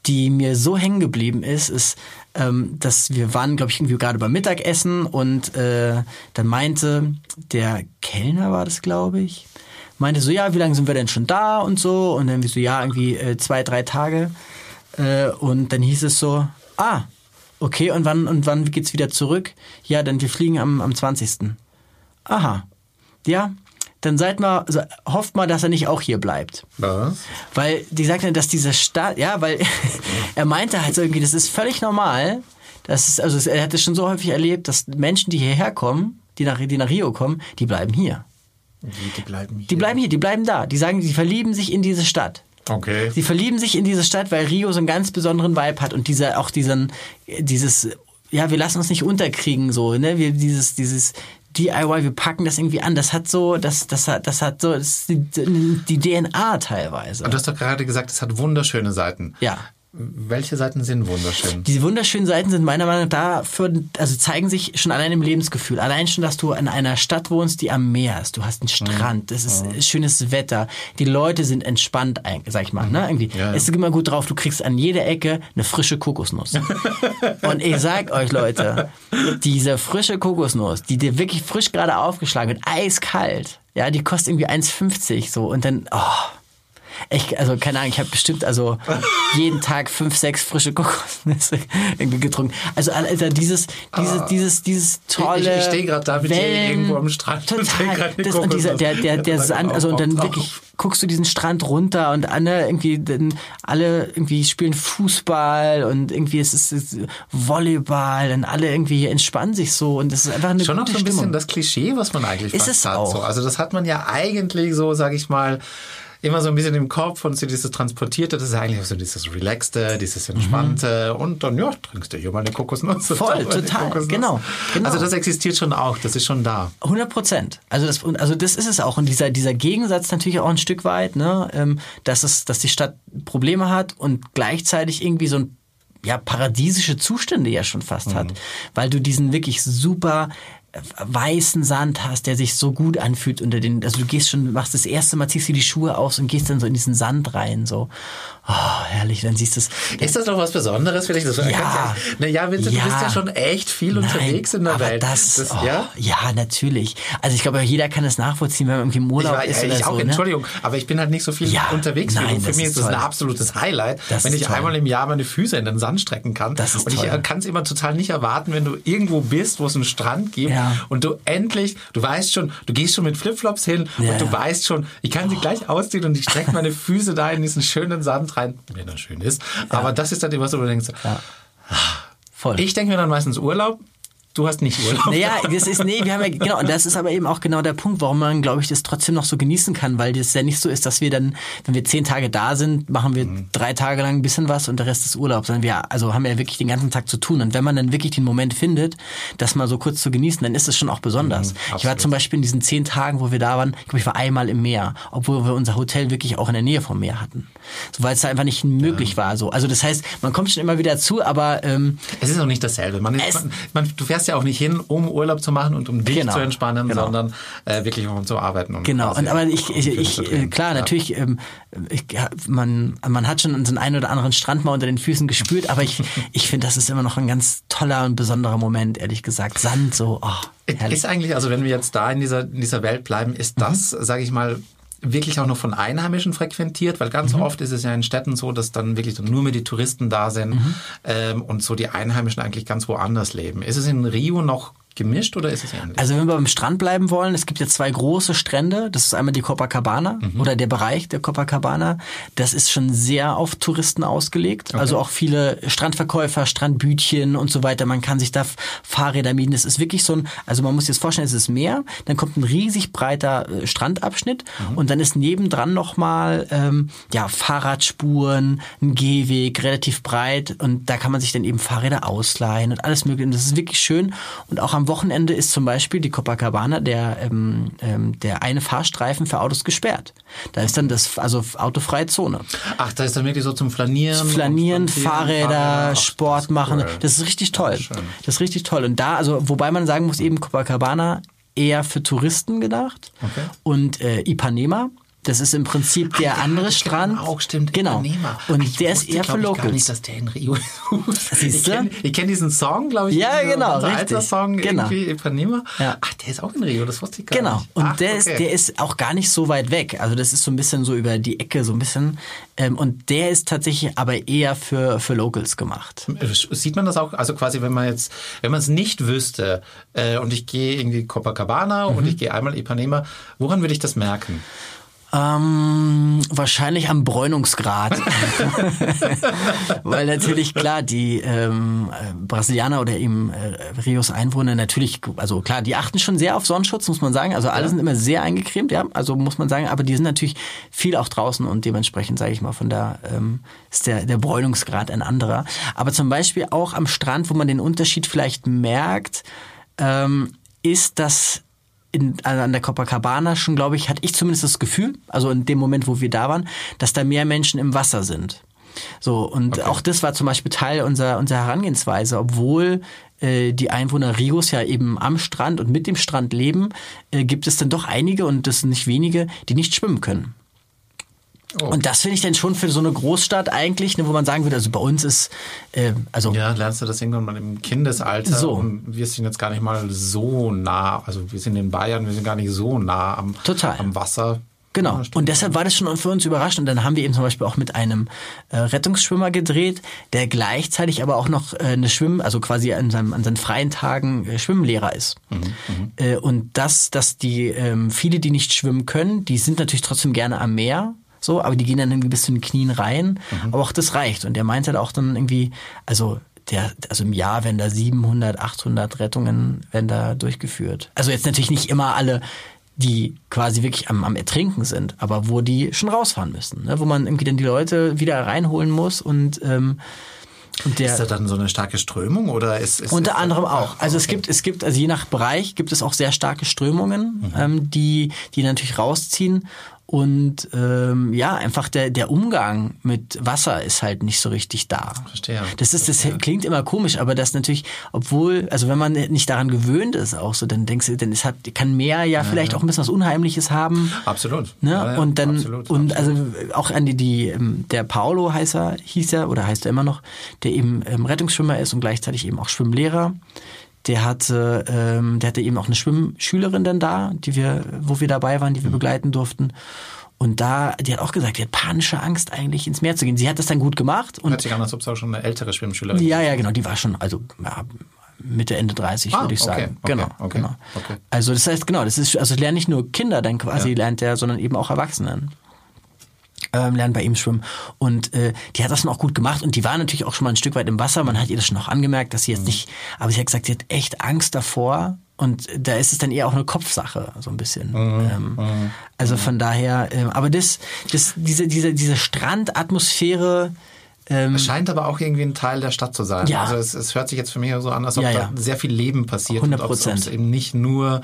die mir so hängen geblieben ist, ist, ähm, dass wir waren, glaube ich, irgendwie gerade beim Mittagessen und äh, dann meinte der Kellner war das, glaube ich, meinte so, ja, wie lange sind wir denn schon da und so und dann wir so, ja, irgendwie äh, zwei, drei Tage äh, und dann hieß es so, ah, okay, und wann und wann geht's wieder zurück? Ja, dann wir fliegen am, am 20. Aha, ja, dann seid mal, also hofft mal, dass er nicht auch hier bleibt. Was? Weil die sagten, dass diese Stadt, ja, weil [laughs] er meinte halt so irgendwie, das ist völlig normal. Das ist, also er hat es schon so häufig erlebt, dass Menschen, die hierher kommen, die nach, die nach Rio kommen, die bleiben hier. Die, die bleiben hier. Die bleiben hier, die bleiben da. Die sagen, die verlieben sich in diese Stadt. Okay. Sie verlieben sich in diese Stadt, weil Rio so einen ganz besonderen Vibe hat und dieser auch diesen dieses ja, wir lassen uns nicht unterkriegen so, ne? Wir dieses dieses DIY, wir packen das irgendwie an. Das hat so, das das hat das hat so das die, die DNA teilweise. Und du hast doch gerade gesagt, es hat wunderschöne Seiten. Ja. Welche Seiten sind wunderschön? Diese wunderschönen Seiten sind meiner Meinung nach dafür, also zeigen sich schon allein im Lebensgefühl. Allein schon, dass du in einer Stadt wohnst, die am Meer ist. Du hast einen Strand, es ist schönes Wetter. Die Leute sind entspannt, sag ich mal. Ne? Irgendwie. Ja, ja. Es ist immer gut drauf, du kriegst an jeder Ecke eine frische Kokosnuss. [laughs] Und ich sag euch, Leute, diese frische Kokosnuss, die dir wirklich frisch gerade aufgeschlagen wird, eiskalt, ja, die kostet irgendwie 1,50 so und dann, oh. Ich, also keine Ahnung, ich habe bestimmt also jeden Tag fünf, sechs frische Kokosnüsse [laughs] irgendwie getrunken. Also Alter, dieses, dieses, dieses, dieses tolle. Ich- ich steh grad da mit dir Wellen- irgendwo am Strand und Total. grad eine Das, und dieser, der, der, der. Sand, also und dann wirklich guckst du diesen Strand runter und alle irgendwie, dann alle irgendwie spielen Fußball und irgendwie es ist, es ist Volleyball und alle irgendwie entspannen sich so und es ist einfach eine Schon gute so ein bisschen Stimmung. das Klischee, was man eigentlich Ist fast es hat. auch. So. Also das hat man ja eigentlich so, sag ich mal, immer so ein bisschen im Kopf und so dieses Transportierte, das ist eigentlich so dieses Relaxte, dieses Entspannte und dann, ja, trinkst du hier mal eine Kokosnuss. Mhm. Voll, total, Kokosnuss. genau, genau. Also das existiert schon auch, das ist schon da. 100 Prozent. Also das, also das ist es auch. Und dieser, dieser Gegensatz natürlich auch ein Stück weit, ne, ähm, dass, es, dass die Stadt Probleme hat und gleichzeitig irgendwie so ein ja, paradiesische Zustände ja schon fast hat. Weil du diesen wirklich super weißen Sand hast, der sich so gut anfühlt unter den, also du gehst schon, machst das erste Mal, ziehst dir die Schuhe aus und gehst dann so in diesen Sand rein, so, oh, herrlich, dann siehst du es. Ist das noch was Besonderes für dich? Das Ja. Naja, Vincent, du Ja. bist ja schon echt viel Nein, unterwegs in der aber Welt. Das, oh, ja? ja? natürlich. Also ich glaube, jeder kann es nachvollziehen, wenn man irgendwie im Ich, Urlaub war, ist ja, oder ich so. auch, ne? Entschuldigung, aber ich bin halt nicht so viel Ja, unterwegs. nein, du. Für das mich ist das ein absolutes Highlight, Das wenn ich toll. einmal im Jahr meine Füße in den Sand strecken kann. Das ist und ich toll. äh, kann es immer total nicht erwarten, wenn du irgendwo bist, wo es einen Strand gibt Ja. und du endlich, du weißt schon, du gehst schon mit Flipflops hin Ja, und du ja. weißt schon, ich kann sie gleich ausziehen und ich strecke meine Füße da in diesen schönen Sand rein, wenn er schön ist. Aber das ist dann immer so, wo du denkst, Voll. ich denke mir dann meistens Urlaub. Du hast nicht Urlaub. Naja, das ist, nee, wir haben ja, genau, und das ist aber eben auch genau der Punkt, warum man, glaube ich, das trotzdem noch so genießen kann, weil das ja nicht so ist, dass wir dann, wenn wir zehn Tage da sind, machen wir Mhm. drei Tage lang ein bisschen was und der Rest ist Urlaub, sondern wir, also haben ja wirklich den ganzen Tag zu tun. Und wenn man dann wirklich den Moment findet, das mal so kurz zu genießen, dann ist es schon auch besonders. ich war zum Beispiel in diesen zehn Tagen, wo wir da waren, ich glaube, ich war einmal im Meer, obwohl wir unser Hotel wirklich auch in der Nähe vom Meer hatten. So, weil es da einfach nicht möglich war, so. Also das heißt, man kommt schon immer wieder zu, aber, ähm, Es ist auch nicht dasselbe. Man, ist, man, man, du fährst ja auch nicht hin, um Urlaub zu machen und um dich Genau, zu entspannen, genau. sondern äh, wirklich um zu arbeiten. Und Genau, und aber ich, ich, ich äh, klar, natürlich, ähm, ich, man, man hat schon den einen oder anderen Strand mal unter den Füßen gespürt, aber ich, [laughs] ich finde, das ist immer noch ein ganz toller und besonderer Moment, ehrlich gesagt. Sand, so, oh, herrlich. Ist eigentlich, also wenn wir jetzt da in dieser, in dieser Welt bleiben, ist das, sage ich mal, wirklich auch noch von Einheimischen frequentiert, weil ganz oft ist es ja in Städten so, dass dann wirklich nur mehr die Touristen da sind ähm, und so die Einheimischen eigentlich ganz woanders leben. Ist es in Rio noch gemischt oder ist es ähnlich? Also wenn wir beim Strand bleiben wollen, es gibt ja zwei große Strände. Das ist einmal die Copacabana oder der Bereich der Copacabana. Das ist schon sehr auf Touristen ausgelegt. Also auch viele Strandverkäufer, Strandbütchen und so weiter. Man kann sich da Fahrräder mieten. Das ist wirklich so ein, also man muss sich das vorstellen, es ist Meer, dann kommt ein riesig breiter äh, Strandabschnitt und dann ist nebendran nochmal ähm, ja, Fahrradspuren, ein Gehweg, relativ breit und da kann man sich dann eben Fahrräder ausleihen und alles mögliche. Und das ist wirklich schön. Und auch am Wochenende ist zum Beispiel die Copacabana, der, ähm, ähm, der eine Fahrstreifen für Autos gesperrt. Da ist dann das, also autofreie Zone. Ach, da ist dann wirklich so zum Flanieren. Flanieren, Fahrräder, Ach, Sport das ist machen. cool. Das ist richtig toll. schön. Das ist richtig toll. Und da, also, wobei man sagen muss, eben Copacabana eher für Touristen gedacht. Okay. Und äh, Ipanema, das ist im Prinzip der andere das kennt Strand. Auch stimmt. Genau. Ipanema. Und Ich der ist eher für ich, Gar Locals. nicht, dass der in Rio ist. Siehst ich du? kenne kenn diesen Song, glaube ich. Ja, genau, unser richtig. alter Song, Genau. irgendwie Ipanema. Ja. Ach, der ist auch in Rio, das wusste ich gar Genau. nicht. Und Ach, der, okay. ist, der ist auch gar nicht so weit weg. Also das ist so ein bisschen so über die Ecke, so ein bisschen. Ähm, und der ist tatsächlich aber eher für, für Locals gemacht. Sieht man das auch, also quasi, wenn man jetzt, wenn man es nicht wüsste äh, und ich gehe irgendwie Copacabana Mhm. und ich gehe einmal Ipanema, woran würde ich das merken? Ähm, wahrscheinlich am Bräunungsgrad. [laughs] [laughs] Weil natürlich klar, die ähm, äh, Brasilianer oder eben äh, Rios Einwohner natürlich, also klar, die achten schon sehr auf Sonnenschutz, muss man sagen. Also alle sind immer sehr eingecremt, ja, also muss man sagen, aber die sind natürlich viel auch draußen und dementsprechend, sage ich mal, von da ähm, ist der, der Bräunungsgrad ein anderer. Aber zum Beispiel auch am Strand, wo man den Unterschied vielleicht merkt, ähm, ist, dass in, also an der Copacabana schon, glaube ich, hatte ich zumindest das Gefühl, also in dem Moment, wo wir da waren, dass da mehr Menschen im Wasser sind. So, und auch das war zum Beispiel Teil unserer, unserer Herangehensweise, obwohl äh, die Einwohner Rios ja eben am Strand und mit dem Strand leben, äh, gibt es dann doch einige, und das sind nicht wenige, die nicht schwimmen können. Oh. Und das finde ich dann schon für so eine Großstadt eigentlich, ne, wo man sagen würde, also bei uns ist, äh, also Ja, lernst du das irgendwann mal im Kindesalter So. und wir sind jetzt gar nicht mal so nah, also wir sind in Bayern, wir sind gar nicht so nah am, Total. am Wasser. Genau. Und deshalb war das schon für uns überraschend. Und dann haben wir eben zum Beispiel auch mit einem äh, Rettungsschwimmer gedreht, der gleichzeitig aber auch noch äh, eine Schwimm, also quasi an, seinem, an seinen freien Tagen äh, Schwimmlehrer ist. Äh, und das, dass die ähm, viele, die nicht schwimmen können, die sind natürlich trotzdem gerne am Meer. So, aber die gehen dann irgendwie bis zu den Knien rein. Aber auch das reicht. Und der meinte halt auch dann irgendwie, also der, also im Jahr werden da 700, 800 Rettungen werden da durchgeführt. Also jetzt natürlich nicht immer alle die quasi wirklich am, am Ertrinken sind, aber wo die schon rausfahren müssen, ne? wo man irgendwie dann die Leute wieder reinholen muss und ähm, und der Ist da dann so eine starke Strömung oder ist, ist unter ist anderem das- auch. Also es gibt, es gibt, also je nach Bereich gibt es auch sehr starke Strömungen, Mhm. ähm, die, die natürlich rausziehen. Und ähm, ja, einfach der, der Umgang mit Wasser ist halt nicht so richtig da. Verstehe. Das ist, das klingt immer komisch, aber das natürlich, obwohl, also wenn man nicht daran gewöhnt ist, auch so, dann denkst du, denn es hat, kann Meer ja vielleicht auch ein bisschen was Unheimliches haben. Absolut. Ne? Ja, ja, und dann absolut, und absolut. also auch an die, die ähm, der Paolo heißt er, hieß er oder heißt er immer noch, der eben ähm, Rettungsschwimmer ist und gleichzeitig eben auch Schwimmlehrer. Der hatte, ähm, der hatte eben auch eine Schwimmschülerin dann da, die wir, wo wir dabei waren, Mhm. die wir begleiten durften. Und da, die hat auch gesagt, die hat panische Angst, eigentlich ins Meer zu gehen. Sie hat das dann gut gemacht und Hört sich an, als ob es auch schon eine ältere Schwimmschülerin ja, ja, genau, die war schon, also ja, Mitte, Ende 30, Ah, würde ich okay, sagen. okay, genau, okay, genau. okay. Also das heißt, genau, das ist, also lernen nicht nur Kinder dann quasi Ja. lernt er, sondern eben auch Erwachsenen. Ähm, lernen bei ihm schwimmen. Und äh, die hat das dann auch gut gemacht und die war natürlich auch schon mal ein Stück weit im Wasser. Man hat ihr das schon auch angemerkt, dass sie jetzt nicht, aber sie hat gesagt, sie hat echt Angst davor. Und da ist es dann eher auch eine Kopfsache, so ein bisschen. ähm, Also von daher, ähm, aber das, das, diese, diese, diese Strandatmosphäre, ähm, Es scheint aber auch irgendwie ein Teil der Stadt zu sein. Ja. Also es, es hört sich jetzt für mich so an, als ob Ja, da ja. sehr viel Leben passiert 100 und ob es- ob es Prozent. eben nicht nur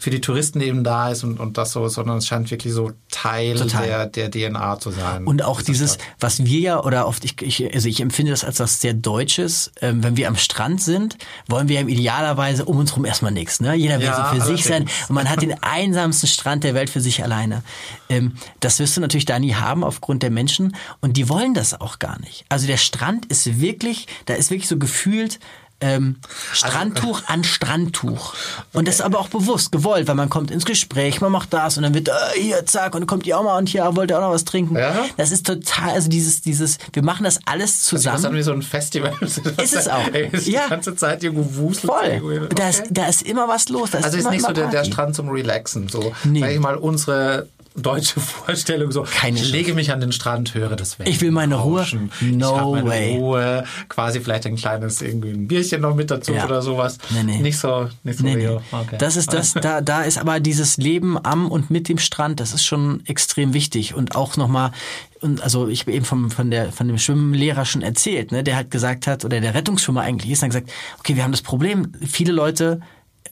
für die Touristen eben da ist und, und das so, sondern es scheint wirklich so Teil Total. der, der DNA zu sein. Und auch dieses, Stadt. was wir ja, oder oft, ich, ich, also ich empfinde das als was sehr Deutsches, ähm, wenn wir am Strand sind, wollen wir ja idealerweise um uns rum erstmal nichts. Ne? Jeder will Ja, so für sich sein und man hat den [laughs] einsamsten Strand der Welt für sich alleine. Ähm, das wirst du natürlich da nie haben aufgrund der Menschen und die wollen das auch gar nicht. Also der Strand ist wirklich, da ist wirklich so gefühlt, ähm, Strandtuch an Strandtuch. Und das ist aber auch bewusst, gewollt, weil man kommt ins Gespräch, man macht das und dann wird, äh, hier, zack, und dann kommt die auch mal und hier, wollt ihr auch noch was trinken? Ja. Das ist total, also dieses, dieses, wir machen das alles Das ist dann zusammen. wie so ein Festival. [laughs] Ist es auch. Ey, ist Ja. Die ganze Zeit irgendwo wuselt. Voll. irgendwo. Da ist, Okay. da ist immer was los. Ist Also ist nicht so der, der. Strand zum Relaxen. So, Nee. sag ich mal, unsere deutsche Vorstellung so, Keine ich lege mich an den Strand, höre das Wellen Ich will meine Ruhe. No ich meine way. Ruhe, quasi vielleicht ein kleines irgendwie ein Bierchen noch mit dazu Ja. oder sowas. Nee, nee. Nicht so, nicht so Nee, nee. Okay. Das ist das, da, da ist aber dieses Leben am und mit dem Strand, das ist schon extrem wichtig. Und auch nochmal, und also ich habe eben vom, von, der, von dem Schwimmlehrer schon erzählt, ne, der halt gesagt hat, oder der Rettungsschwimmer eigentlich ist, dann gesagt, okay, wir haben das Problem, viele Leute,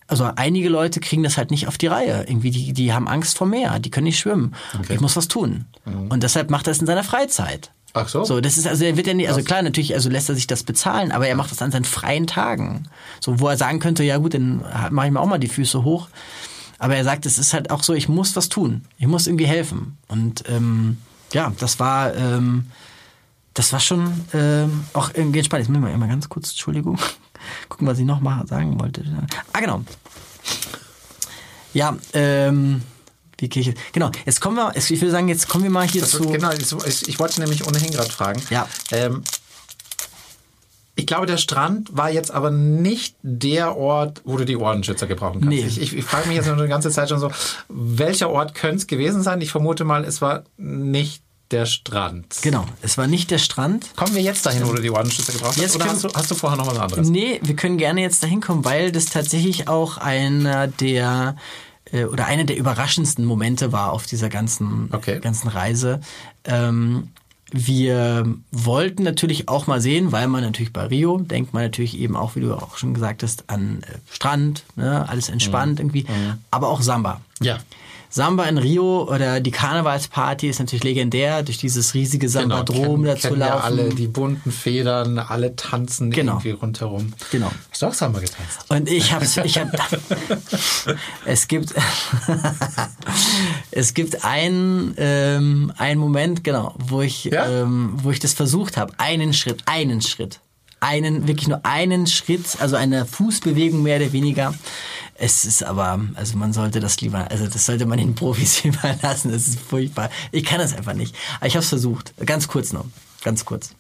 also einige Leute kriegen das halt nicht auf die Reihe. Irgendwie, die, die haben Angst vor Meer, die können nicht schwimmen. Ich muss was tun. Und deshalb macht er es in seiner Freizeit. Ach so? So, das ist, also er wird ja nicht, also klar, natürlich, also lässt er sich das bezahlen, aber er macht das an seinen freien Tagen. So, wo er sagen könnte, ja gut, dann mache ich mir auch mal die Füße hoch. Aber er sagt, es ist halt auch so, ich muss was tun. Ich muss irgendwie helfen. Und ähm, ja, das war, ähm, das war schon ähm, auch irgendwie spannend. Jetzt müssen wir mal ganz kurz, Entschuldigung, gucken, was ich noch mal sagen wollte. Ah, genau. Ja, ähm, ich jetzt? Genau, jetzt kommen wir, ich würde sagen, jetzt kommen wir mal hier Das, zu. genau, ich, ich, wollte nämlich ohnehin gerade fragen. Ja. Ähm, ich glaube, der Strand war jetzt aber nicht der Ort, wo du die Ohrenschützer gebrauchen kannst. Nee. Ich, ich, ich frage mich jetzt schon die ganze Zeit schon so, welcher Ort könnte es gewesen sein? Ich vermute mal, es war nicht der Strand. Genau, es war nicht der Strand. Kommen wir jetzt dahin, wo du die Ohrenschützer gebraucht hast? Jetzt Oder hast du, hast du vorher noch was anderes? Nee, wir können gerne jetzt dahin kommen, weil das tatsächlich auch einer der äh, oder einer der überraschendsten Momente war auf dieser ganzen, Okay. ganzen Reise. Ähm, wir wollten natürlich auch mal sehen, weil man natürlich bei Rio denkt man natürlich eben auch, wie du auch schon gesagt hast, an äh, Strand, ne, alles entspannt irgendwie, aber auch Samba. Ja. Samba in Rio oder die Karnevalsparty ist natürlich legendär, durch dieses riesige Sambadrom kennen, da zu kennen ja laufen. alle die bunten Federn, alle tanzen Genau. irgendwie rundherum. Genau. Hast du auch Samba getanzt? Und ich habe, ich hab, [laughs] es gibt, [laughs] es gibt einen, ähm, einen Moment, genau, wo ich, Ja? ähm, wo ich das versucht habe, einen Schritt, einen Schritt, einen, wirklich nur einen Schritt, also eine Fußbewegung mehr oder weniger. Es ist aber, also man sollte das lieber, also das sollte man den Profis [laughs] überlassen. Das ist furchtbar. Ich kann das einfach nicht. Aber ich habe es versucht, ganz kurz noch, ganz kurz.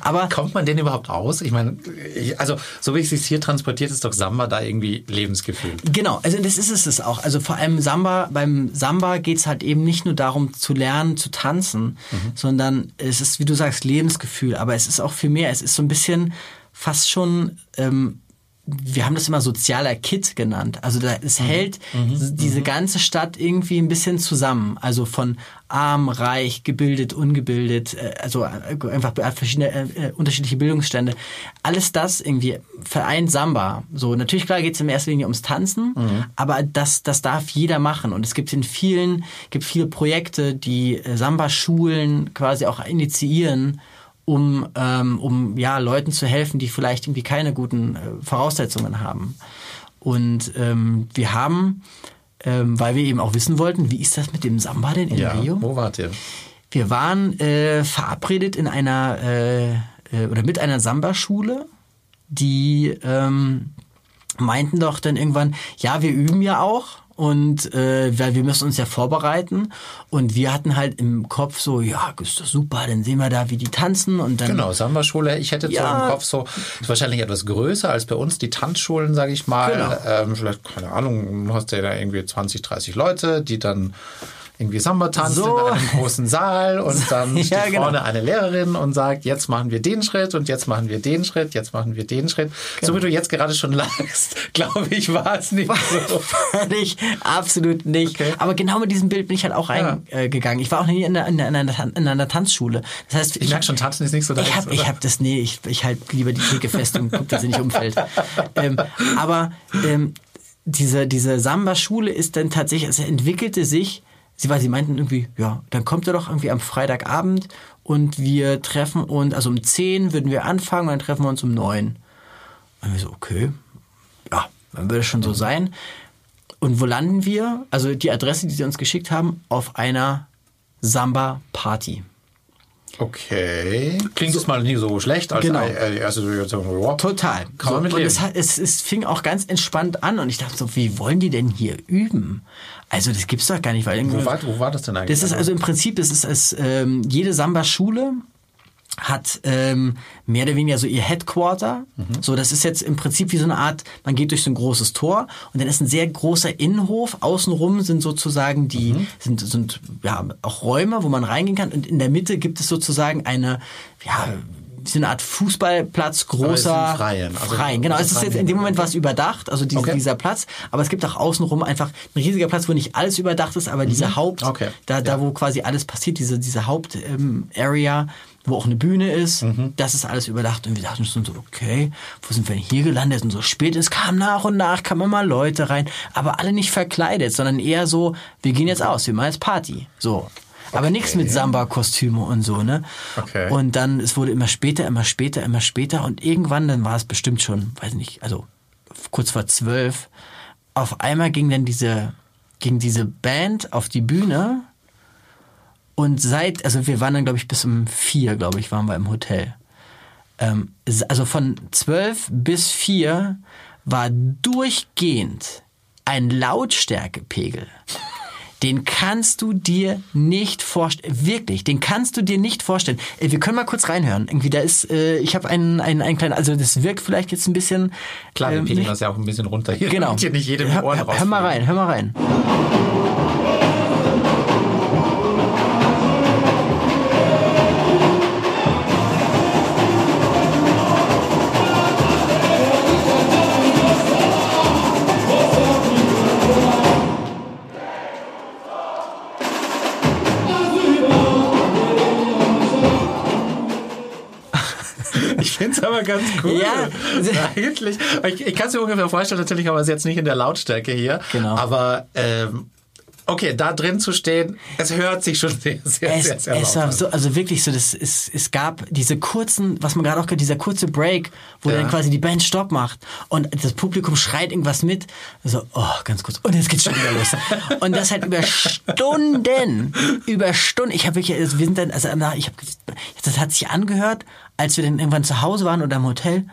Aber Kommt man denn überhaupt aus? Ich meine, ich, also so wie es sich hier transportiert, ist doch Samba da irgendwie Lebensgefühl. Genau, also das ist es es auch. Also vor allem Samba, beim Samba geht's halt eben nicht nur darum zu lernen, zu tanzen, sondern es ist, wie du sagst, Lebensgefühl, aber es ist auch viel mehr. Es ist so ein bisschen fast schon, ähm, wir haben das immer sozialer Kit genannt. Also da, es hält diese ganze Stadt irgendwie ein bisschen zusammen. Also von arm, reich, gebildet, ungebildet, äh, also äh, einfach verschiedene äh, äh, unterschiedliche Bildungsstände. Alles das irgendwie vereint Samba. So natürlich klar geht es in erster Linie ums Tanzen, aber das das darf jeder machen und es gibt in vielen gibt viele Projekte, die äh, Samba-Schulen quasi auch initiieren um, ähm, um ja, Leuten zu helfen, die vielleicht irgendwie keine guten äh, Voraussetzungen haben. Und ähm, wir haben, ähm, weil wir eben auch wissen wollten, wie ist das mit dem Samba denn in Rio? Wo wart ihr? Wir waren äh, verabredet in einer äh, äh, oder mit einer Samba-Schule, die ähm, meinten doch dann irgendwann, ja, wir üben ja auch und äh, weil wir müssen uns ja vorbereiten und wir hatten halt im Kopf so, ja, ist doch super, dann sehen wir da, wie die tanzen und dann Genau, Samba-Schule. Ich hätte so Ja. im Kopf so, ist wahrscheinlich etwas größer als bei uns, die Tanzschulen, sage ich mal. Genau. Ähm, vielleicht, keine Ahnung, du hast ja da irgendwie 20, 30 Leute, die dann irgendwie Samba tanzt So. in einem großen Saal und [laughs] dann Ja, steht genau. vorne eine Lehrerin und sagt, jetzt machen wir den Schritt und jetzt machen wir den Schritt, jetzt machen wir den Schritt. So wie du jetzt gerade schon lagst, [laughs] glaube ich, war es [laughs] nicht so. Völlig, absolut nicht. Okay. Aber genau mit diesem Bild bin ich halt auch Ja. reingegangen. ich war auch nie in einer, in, einer, in, einer, in einer Tanzschule. Das heißt, Ich merke schon, tanzen ist nicht so deins, Ich habe ich hab das, nee, ich, ich halte lieber die Theke fest und gucke, dass sie nicht umfällt. ähm, aber ähm, diese, diese Samba-Schule ist dann tatsächlich, es entwickelte sich, sie, weil sie meinten irgendwie, ja, dann kommt er doch irgendwie am Freitagabend und wir treffen uns, also um 10 würden wir anfangen und dann treffen wir uns um 9. Und wir so, okay, ja, dann würde es schon so sein. Und wo landen wir? Also die Adresse, die sie uns geschickt haben, auf einer Samba-Party. Okay. Klingt jetzt mal nie so schlecht als Genau. äh, die erste Situation. Ja. Total. Mit und es, es, es fing auch ganz entspannt an und ich dachte so, wie wollen die denn hier üben? Also das gibt's doch gar nicht, weil Wo war, wo war das denn eigentlich? das ist also im Prinzip, das ist es, ähm, jede Samba-Schule hat ähm, mehr oder weniger so ihr Headquarter. Mhm. So, das ist jetzt im Prinzip wie so eine Art, man geht durch so ein großes Tor und dann ist ein sehr großer Innenhof. Außenrum sind sozusagen die, Mhm. sind, sind ja auch Räume, wo man reingehen kann. Und in der Mitte gibt es sozusagen eine, ja, so eine Art Fußballplatz, großer Freien, also Freien. Genau, es ist jetzt in dem Moment was überdacht, also diese, Okay. dieser Platz. Aber es gibt auch außenrum einfach ein riesiger Platz, wo nicht alles überdacht ist, aber diese Haupt, Mhm. Okay. da, da Ja. wo quasi alles passiert, diese, diese Haupt-Area, ähm, Area, wo auch eine Bühne ist, Mhm. das ist alles überdacht. Und wir dachten uns so, okay, wo sind wir denn hier gelandet? Und so spät, es kam nach und nach, kamen immer Leute rein, aber alle nicht verkleidet, sondern eher so, wir gehen jetzt aus, wir machen jetzt Party. So. Aber nichts mit Samba-Kostüme und so, ne? Okay. Und dann, es wurde immer später, immer später, immer später und irgendwann, dann war es bestimmt schon, weiß nicht, also kurz vor zwölf, auf einmal ging dann diese, ging diese Band auf die Bühne und seit, also wir waren dann, glaube ich, bis um vier, glaube ich, waren wir im Hotel. Ähm, also von zwölf bis vier war durchgehend ein Lautstärkepegel. Den kannst du dir nicht vorstellen. Wirklich, den kannst du dir nicht vorstellen. Äh, Wir können mal kurz reinhören. Irgendwie, da ist, äh, ich habe einen, einen, einen kleinen, also das wirkt vielleicht jetzt ein bisschen. Klar, wir ähm, pegeln das ja auch ein bisschen runter hier. Genau. Hier nicht jedem hör, Ohren hör, hör mal rein, hör mal rein. Es aber ganz cool. Ja. [laughs] Eigentlich. Ich, ich kann es mir ungefähr vorstellen, natürlich aber es jetzt nicht in der Lautstärke hier. Genau. Aber ähm, okay, da drin zu stehen, es hört sich schon sehr, sehr, Es, sehr, sehr es war an. so, also wirklich so, das, es, es gab diese kurzen, was man gerade auch gehört, dieser kurze Break, wo Ja. dann quasi die Band Stopp macht und das Publikum schreit irgendwas mit. So, oh, ganz kurz. Und jetzt geht's schon wieder los. [laughs] Und das halt über Stunden, über Stunden. Ich habe wirklich, also wir sind dann, also ich habe, das hat sich angehört, als wir dann irgendwann zu Hause waren oder im Hotel,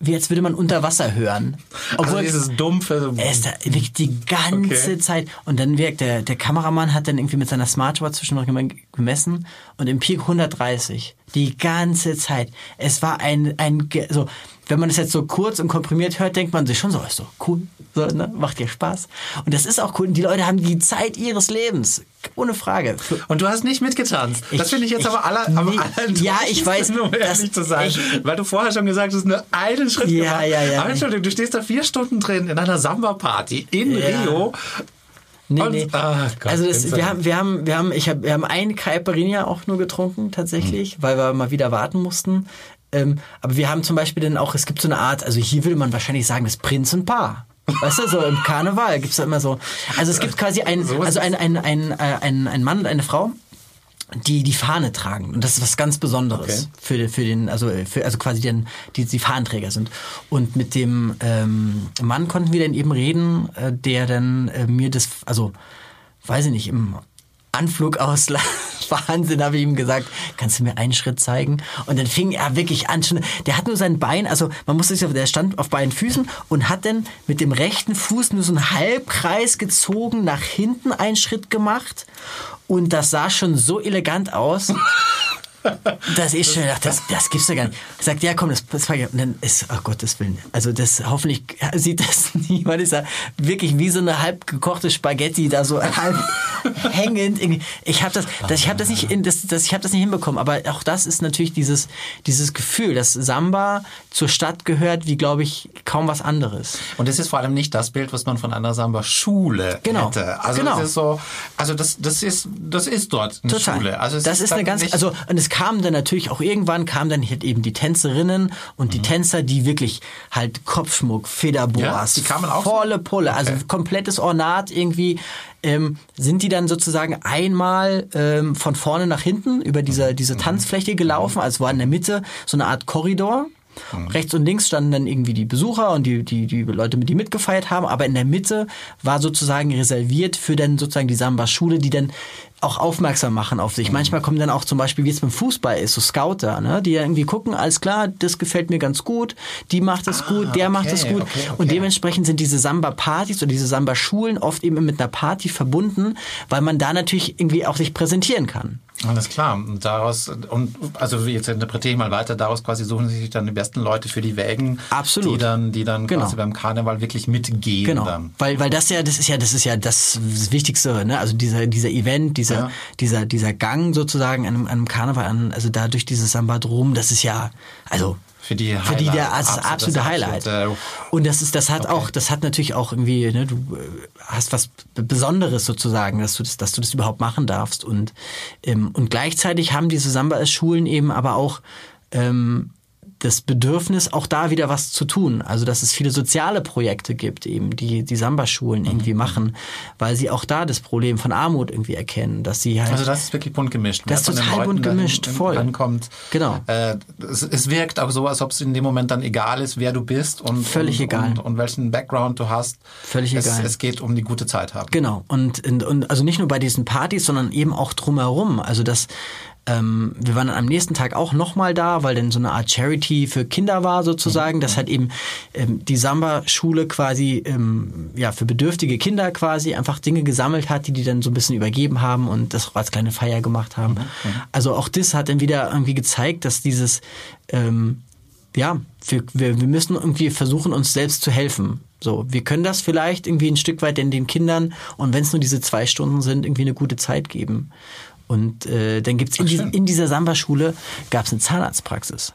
wie als würde man unter Wasser hören. also dieses dumpfe. so- Er ist da wirklich die ganze Okay. Zeit. Und dann wirkt der, der Kameramann hat dann irgendwie mit seiner Smartwatch zwischendurch gem- gemessen und im Peak 130. Die ganze Zeit. Es war ein, ein, so, wenn man das jetzt so kurz und komprimiert hört, denkt man sich schon so, ist doch cool. So, ne? Macht dir Spaß. Und das ist auch cool. Und die Leute haben die Zeit ihres Lebens. Ohne Frage. Und du hast nicht mitgetanzt. Das Ich- finde ich jetzt ich- aber aller, nee, aller ja, ich weiß, um das- ehrlich zu sein. ich- weil du vorher schon gesagt hast, nur einen Schritt Ja, gemacht. ja, ja. Aber Entschuldigung, du stehst da vier Stunden drin in einer Samba-Party in Ja. Rio. Nee, Und- nee. Ah, Gott, also das, wir haben, wir haben, wir haben, ich hab, wir haben einen Caipirinha auch nur getrunken tatsächlich, Hm. weil wir mal wieder warten mussten. Ähm, aber wir haben zum Beispiel dann auch, es gibt so eine Art, also hier würde man wahrscheinlich sagen, das Prinz und Paar. Weißt du, so im Karneval gibt's da immer so. Also es gibt quasi ein, also ein, ein, ein, äh, ein, ein Mann und eine Frau, die die Fahne tragen. Und das ist was ganz Besonderes Okay. für, den- für den, also, für, also quasi den, die, die Fahnenträger sind. Und mit dem ähm, Mann konnten wir dann eben reden, äh, der dann äh, mir das, also weiß ich nicht, im Anflug aus [laughs] Wahnsinn habe ich ihm gesagt, kannst du mir einen Schritt zeigen? Und dann fing er wirklich an, schon, der hat nur sein Bein, also man muss sich, der stand auf beiden Füßen und hat dann mit dem rechten Fuß nur so einen Halbkreis gezogen, nach hinten einen Schritt gemacht und das sah schon so elegant aus. Das ist schon, ach, das, das gibt's ja gar nicht. Sagt, ja komm, das, das war ja, und dann ist, oh Gottes Willen, also das, hoffentlich [laughs] sieht das [laughs] niemand, ist da wirklich wie so eine halb gekochte Spaghetti da so halb [laughs] hängend. irgendwie. Ich habe das, das, ich habe das nicht, in, das, das, ich habe das nicht hinbekommen, aber auch das ist natürlich dieses, dieses Gefühl, dass Samba zur Stadt gehört, wie glaube ich kaum was anderes. Und es ist vor allem nicht das Bild, was man von einer Samba-Schule Genau. hätte. Also Genau. das ist so, also das, das ist, das ist dort eine Total. Schule. Also das ist eine dann ganz, also und es kam dann natürlich auch irgendwann kamen dann halt eben die Tänzerinnen und Mhm. die Tänzer, die wirklich halt Kopfschmuck, Federboas, Ja, die kamen auch volle Pulle, also Okay. komplettes Ornat irgendwie. Ähm, sind die dann sozusagen einmal ähm, von vorne nach hinten über diese, diese Mhm. Tanzfläche gelaufen, also war in der Mitte so eine Art Korridor. Mhm. Rechts und links standen dann irgendwie die Besucher und die, die, die Leute, die mitgefeiert haben, aber in der Mitte war sozusagen reserviert für dann sozusagen die Samba-Schule, die dann auch aufmerksam machen auf Mhm. sich. Manchmal kommen dann auch zum Beispiel, wie es beim Fußball ist, so Scouter, ne? die ja irgendwie gucken, alles klar, das gefällt mir ganz gut, die macht es gut, der macht es Ah, okay, gut. okay, okay. Und dementsprechend sind diese Samba-Partys oder diese Samba-Schulen oft eben mit einer Party verbunden, weil man da natürlich irgendwie auch sich präsentieren kann. Alles klar. Und daraus, und also jetzt interpretiere ich mal weiter, daraus quasi suchen sich dann die besten Leute für die Wägen, Absolut. die dann, die dann Genau. quasi beim Karneval wirklich mitgehen Genau, dann. weil weil das ja das ist ja das ist ja das Wichtigste, ne? Also dieser dieser Event, dieser Ja. dieser dieser Gang sozusagen an einem, an einem Karneval an, also da durch dieses Samba drum, das ist ja also Für die für die der Highlight, absolute das Highlight. absolute- Und das ist das hat auch das hat natürlich auch irgendwie ne, du äh, hast was Besonderes sozusagen, dass du das dass du das überhaupt machen darfst und ähm, und gleichzeitig haben diese Samba Schulen eben aber auch ähm, das Bedürfnis, auch da wieder was zu tun. Also, dass es viele soziale Projekte gibt, eben, die die Samba-Schulen irgendwie Mhm. machen, weil sie auch da das Problem von Armut irgendwie erkennen, dass sie halt. Also das ist wirklich bunt gemischt. Das ist total bunt gemischt, voll. Rankommt. Genau. Äh, es, es wirkt auch so, als ob es in dem Moment dann egal ist, wer du bist und Völlig und, egal. Und, und welchen Background du hast. Völlig es, egal. Es geht um die gute Zeit haben. Genau. Und, und, und also nicht nur bei diesen Partys, sondern eben auch drumherum. Also das, ähm, wir waren dann am nächsten Tag auch nochmal da, weil dann so eine Art Charity für Kinder war sozusagen. Das hat eben ähm, die Samba-Schule quasi ähm, ja für bedürftige Kinder quasi einfach Dinge gesammelt hat, die die dann so ein bisschen übergeben haben und das auch als kleine Feier gemacht haben. Also auch das hat dann wieder irgendwie gezeigt, dass dieses ähm, ja, wir, wir, wir müssen irgendwie versuchen, uns selbst zu helfen. So, wir können das vielleicht irgendwie ein Stück weit den, den Kindern und wenn es nur diese zwei Stunden sind, irgendwie eine gute Zeit geben. Und äh, dann gibt's in, in dieser Samba-Schule gab's eine Zahnarztpraxis.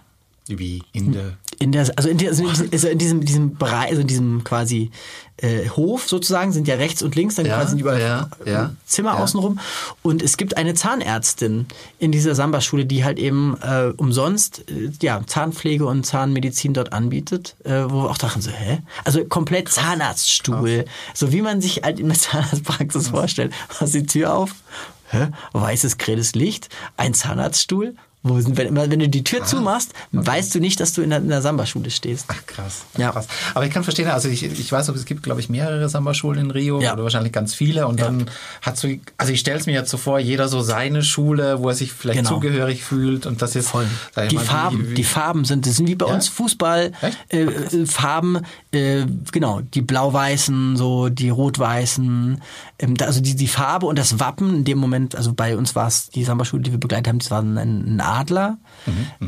Wie in der In der, also in, der, also in diesem, also in diesem, diesem Bereich, also in diesem quasi äh, Hof sozusagen, sind ja rechts und links, dann Ja, quasi überall ja, ja, Zimmer ja. außenrum. Und es gibt eine Zahnärztin in dieser Samba-Schule, die halt eben äh, umsonst äh, ja, Zahnpflege und Zahnmedizin dort anbietet, äh, wo wir auch dachten so, hä? Also komplett Zahnarztstuhl. So wie man sich halt in der [laughs] Zahnarztpraxis vorstellt. Machst die Tür auf, hä? weißes, grelles Licht, ein Zahnarztstuhl. Wo sind, wenn, wenn du die Tür zumachst, weißt du nicht, dass du in der, Samba-Schule stehst. Ach krass. Ja. krass. Aber ich kann verstehen, also ich, ich weiß, es gibt, glaube ich, mehrere Samba-Schulen in Rio Ja. oder wahrscheinlich ganz viele. Und Ja. dann hat so, also ich stelle es mir jetzt so vor, jeder so seine Schule, wo er sich vielleicht Genau. zugehörig fühlt. Und das ist Voll. Die mal, wie- Farben, wie- die Farben sind, das sind wie bei uns Fußball, Echt? äh, äh, Farben, äh, genau, die blau-weißen, so die rot-weißen, ähm, also die, die Farbe und das Wappen in dem Moment, also bei uns war es die Samba-Schule, die wir begleitet haben, das war ein, ein Adler.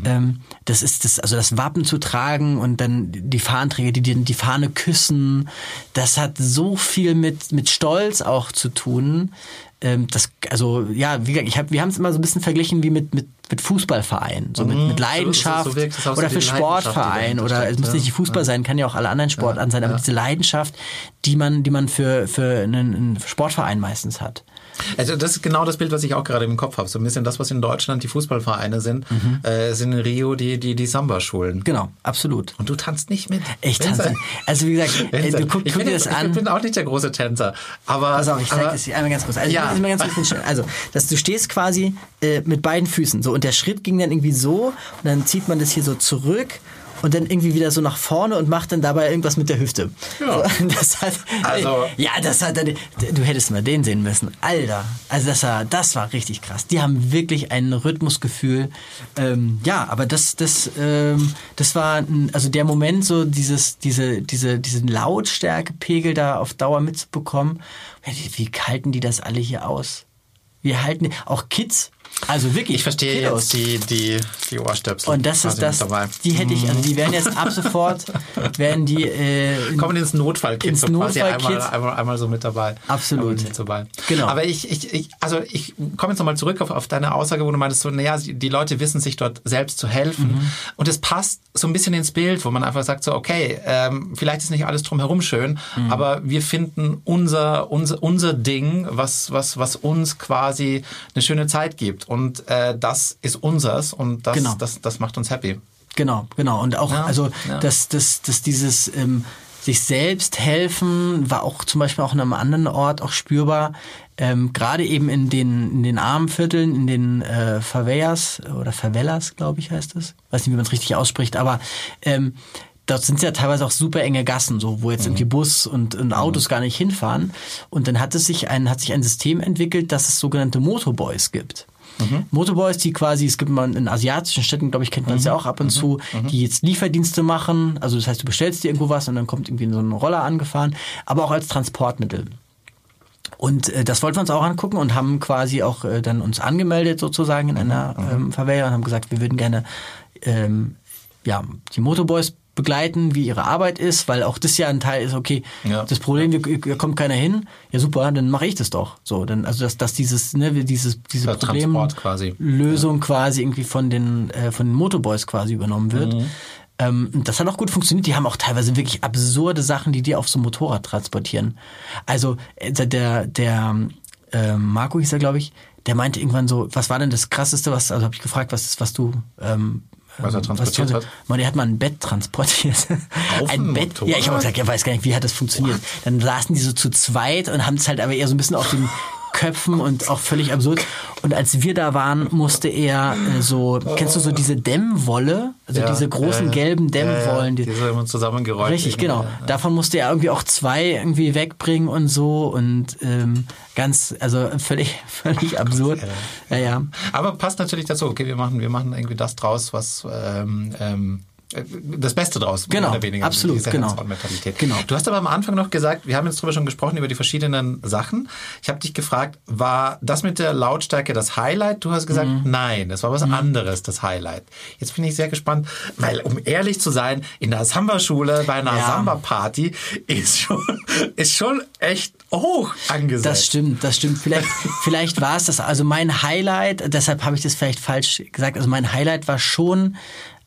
Ähm, das ist das, also das Wappen zu tragen und dann die Fahnenträger, die die, die Fahne küssen, das hat so viel mit, mit Stolz auch zu tun. Ähm, das, also ja, wie gesagt, ich hab, wir haben es immer so ein bisschen verglichen wie mit, mit, mit Fußballvereinen, so mit, Mhm. mit Leidenschaft so- so wirkt oder für Sportverein oder es muss ja. nicht Fußball Ja. sein, kann ja auch alle anderen Sportarten sein, aber ja. diese Leidenschaft, die man, die man für, für einen, einen Sportverein meistens hat. Also das ist genau das Bild, was ich auch gerade im Kopf habe. So ein bisschen das, was in Deutschland die Fußballvereine sind, Mhm. äh, sind in Rio die, die, die Samba-Schulen. Genau, absolut. Und du tanzt nicht mit. Ich tanze. Also wie gesagt, [laughs] äh, du guck, guck bin, dir das an. Ich bin auch nicht der große Tänzer. Aber, Pass auf, ich zeig das dir einmal ganz kurz. Also, Ja. ganz kurz. Also, dass du stehst quasi äh, mit beiden Füßen so und der Schritt ging dann irgendwie so und dann zieht man das hier so zurück und dann irgendwie wieder so nach vorne und macht dann dabei irgendwas mit der Hüfte. Ja. So, [laughs] das hat, Also- ja, das hat, du hättest mal den sehen müssen. Alter, also das war, das war richtig krass. Die haben wirklich ein Rhythmusgefühl. Ähm, ja, aber das, das, ähm, das war, ein- also der Moment, so dieses, diese, diese, diesen Lautstärkepegel da auf Dauer mitzubekommen. Wie, wie halten die das alle hier aus? Wir halten, auch Kids, Also wirklich. Ich verstehe Kiddos. jetzt die, die, die Ohrstöpsel. Und das ist das, die hätte ich, also die werden jetzt ab [laughs] sofort, werden die äh, in- kommen ins Notfallkit Ins so quasi einmal, einmal, einmal so mit dabei. Absolut. Mit dabei. Genau. Aber ich, ich, ich also ich komme jetzt nochmal zurück auf, auf deine Aussage, wo du meintest, so, naja, die Leute wissen sich dort selbst zu helfen. Mhm. Und es passt so ein bisschen ins Bild, wo man einfach sagt, so, okay, ähm, vielleicht ist nicht alles drumherum schön, Mhm. aber wir finden unser, unser, unser Ding, was, was, was uns quasi eine schöne Zeit gibt. Und äh, das ist unseres und das, Genau. das, das macht uns happy. Genau, genau. Und auch, Ja, also, ja. dass, dass, dass dieses ähm, sich selbst helfen war auch zum Beispiel auch an einem anderen Ort auch spürbar. Ähm, Gerade eben in den, in den armen Vierteln, in den äh, Favelas oder Favelas, glaube ich, heißt es. Weiß nicht, wie man es richtig ausspricht, aber ähm, dort sind ja teilweise auch super enge Gassen, so wo jetzt irgendwie Bus und, und Autos gar nicht hinfahren. Und dann hat es sich ein, hat sich ein System entwickelt, dass es sogenannte Motorboys gibt. Motorboys, die quasi, es gibt mal in asiatischen Städten, glaube ich, kennt man es ja auch ab und zu, die jetzt Lieferdienste machen. Also das heißt, du bestellst dir irgendwo was und dann kommt irgendwie so ein Roller angefahren, aber auch als Transportmittel. Und äh, das wollten wir uns auch angucken und haben quasi auch äh, dann uns angemeldet sozusagen in einer ähm, Favela und haben gesagt, wir würden gerne ähm, ja, die Motorboys begleiten, wie ihre Arbeit ist, weil auch das ja ein Teil ist, okay, Ja. das Problem, hier kommt keiner hin, ja super, dann mache ich das doch. So, dann, also dass, dass dieses, ne, dieses, diese Der Transport quasi. Problemlösung quasi irgendwie von den, äh, von den Motorboys quasi übernommen wird. Mhm. Ähm, das hat auch gut funktioniert. Die haben auch teilweise wirklich absurde Sachen, die die auf so einem Motorrad transportieren. Also äh, der, der äh, Marco hieß er, glaube ich, der meinte irgendwann so, was war denn das krasseste, was, also habe ich gefragt, was, was du ähm, Was er ähm, transportiert du- hat? Man, der hat mal ein Bett transportiert. Auf ein dem Bett. Motorrad? Ja, ich habe gesagt, er weiß gar nicht, wie hat das funktioniert. Dann saßen die so zu zweit und haben es halt aber eher so ein bisschen auf den Köpfen und auch völlig absurd. Und als wir da waren, musste er äh, so, kennst du so diese Dämmwolle? Also Ja, diese großen ja. gelben Dämmwollen. Die, ja, die sind immer zusammengerollt. Richtig, genau. Davon musste er irgendwie auch zwei irgendwie wegbringen und so und ähm, ganz, also völlig, [laughs] völlig absurd. Ja, ja. Aber passt natürlich dazu. Okay, wir machen, wir machen irgendwie das draus, was ähm, ähm, äh, das Beste draus. mehr Genau, oder weniger, absolut, genau. Genau. Du hast aber am Anfang noch gesagt, wir haben jetzt drüber schon gesprochen über die verschiedenen Sachen. Ich habe dich gefragt, war das mit der Lautstärke das Highlight? Du hast gesagt, Mhm. nein, das war was anderes, das Highlight. Jetzt bin ich sehr gespannt, weil um ehrlich zu sein, in der Samba-Schule bei einer Ja. Samba-Party ist schon, [laughs] ist schon echt hoch angesetzt. Das stimmt, das stimmt. Vielleicht, [laughs] vielleicht war es das. Also mein Highlight, deshalb habe ich das vielleicht falsch gesagt. Also mein Highlight war schon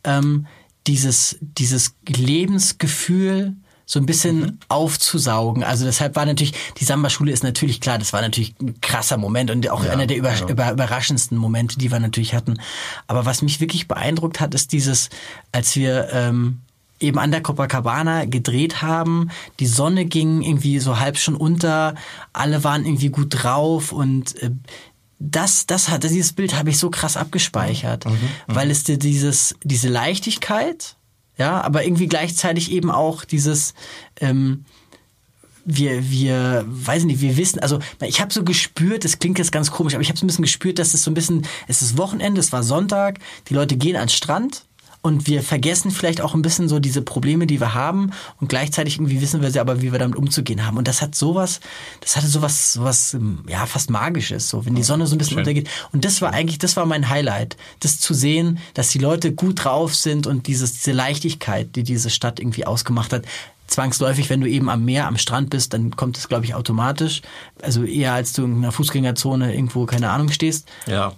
ähm, dieses, dieses Lebensgefühl so ein bisschen aufzusaugen. Also deshalb war natürlich, die Samba-Schule ist natürlich klar, das war natürlich ein krasser Moment und auch einer der über, über, überraschendsten Momente, die wir natürlich hatten. Aber was mich wirklich beeindruckt hat, ist dieses, als wir ähm, eben an der Copacabana gedreht haben. Die Sonne ging irgendwie so halb schon unter, alle waren irgendwie gut drauf und äh, das, das hat, dieses Bild habe ich so krass abgespeichert, weil es dir dieses, diese Leichtigkeit, ja, aber irgendwie gleichzeitig eben auch dieses, ähm, wir, wir, weiß nicht, wir wissen, also ich habe so gespürt, das klingt jetzt ganz komisch, aber ich habe so ein bisschen gespürt, dass es so ein bisschen, es ist Wochenende, es war Sonntag, die Leute gehen ans Strand und wir vergessen vielleicht auch ein bisschen so diese Probleme, die wir haben und gleichzeitig irgendwie wissen wir sie aber, wie wir damit umzugehen haben. Und das hat sowas, das hatte sowas, sowas, ähm, ja, fast magisches, so, wenn die Sonne so ein bisschen Schön. untergeht. Und das war eigentlich, das war mein Highlight, das zu sehen, dass die Leute gut drauf sind und dieses, diese Leichtigkeit, die diese Stadt irgendwie ausgemacht hat, zwangsläufig, wenn du eben am Meer, am Strand bist, dann kommt es, glaube ich, automatisch. Also eher als du in einer Fußgängerzone irgendwo, keine Ahnung, stehst. Ja.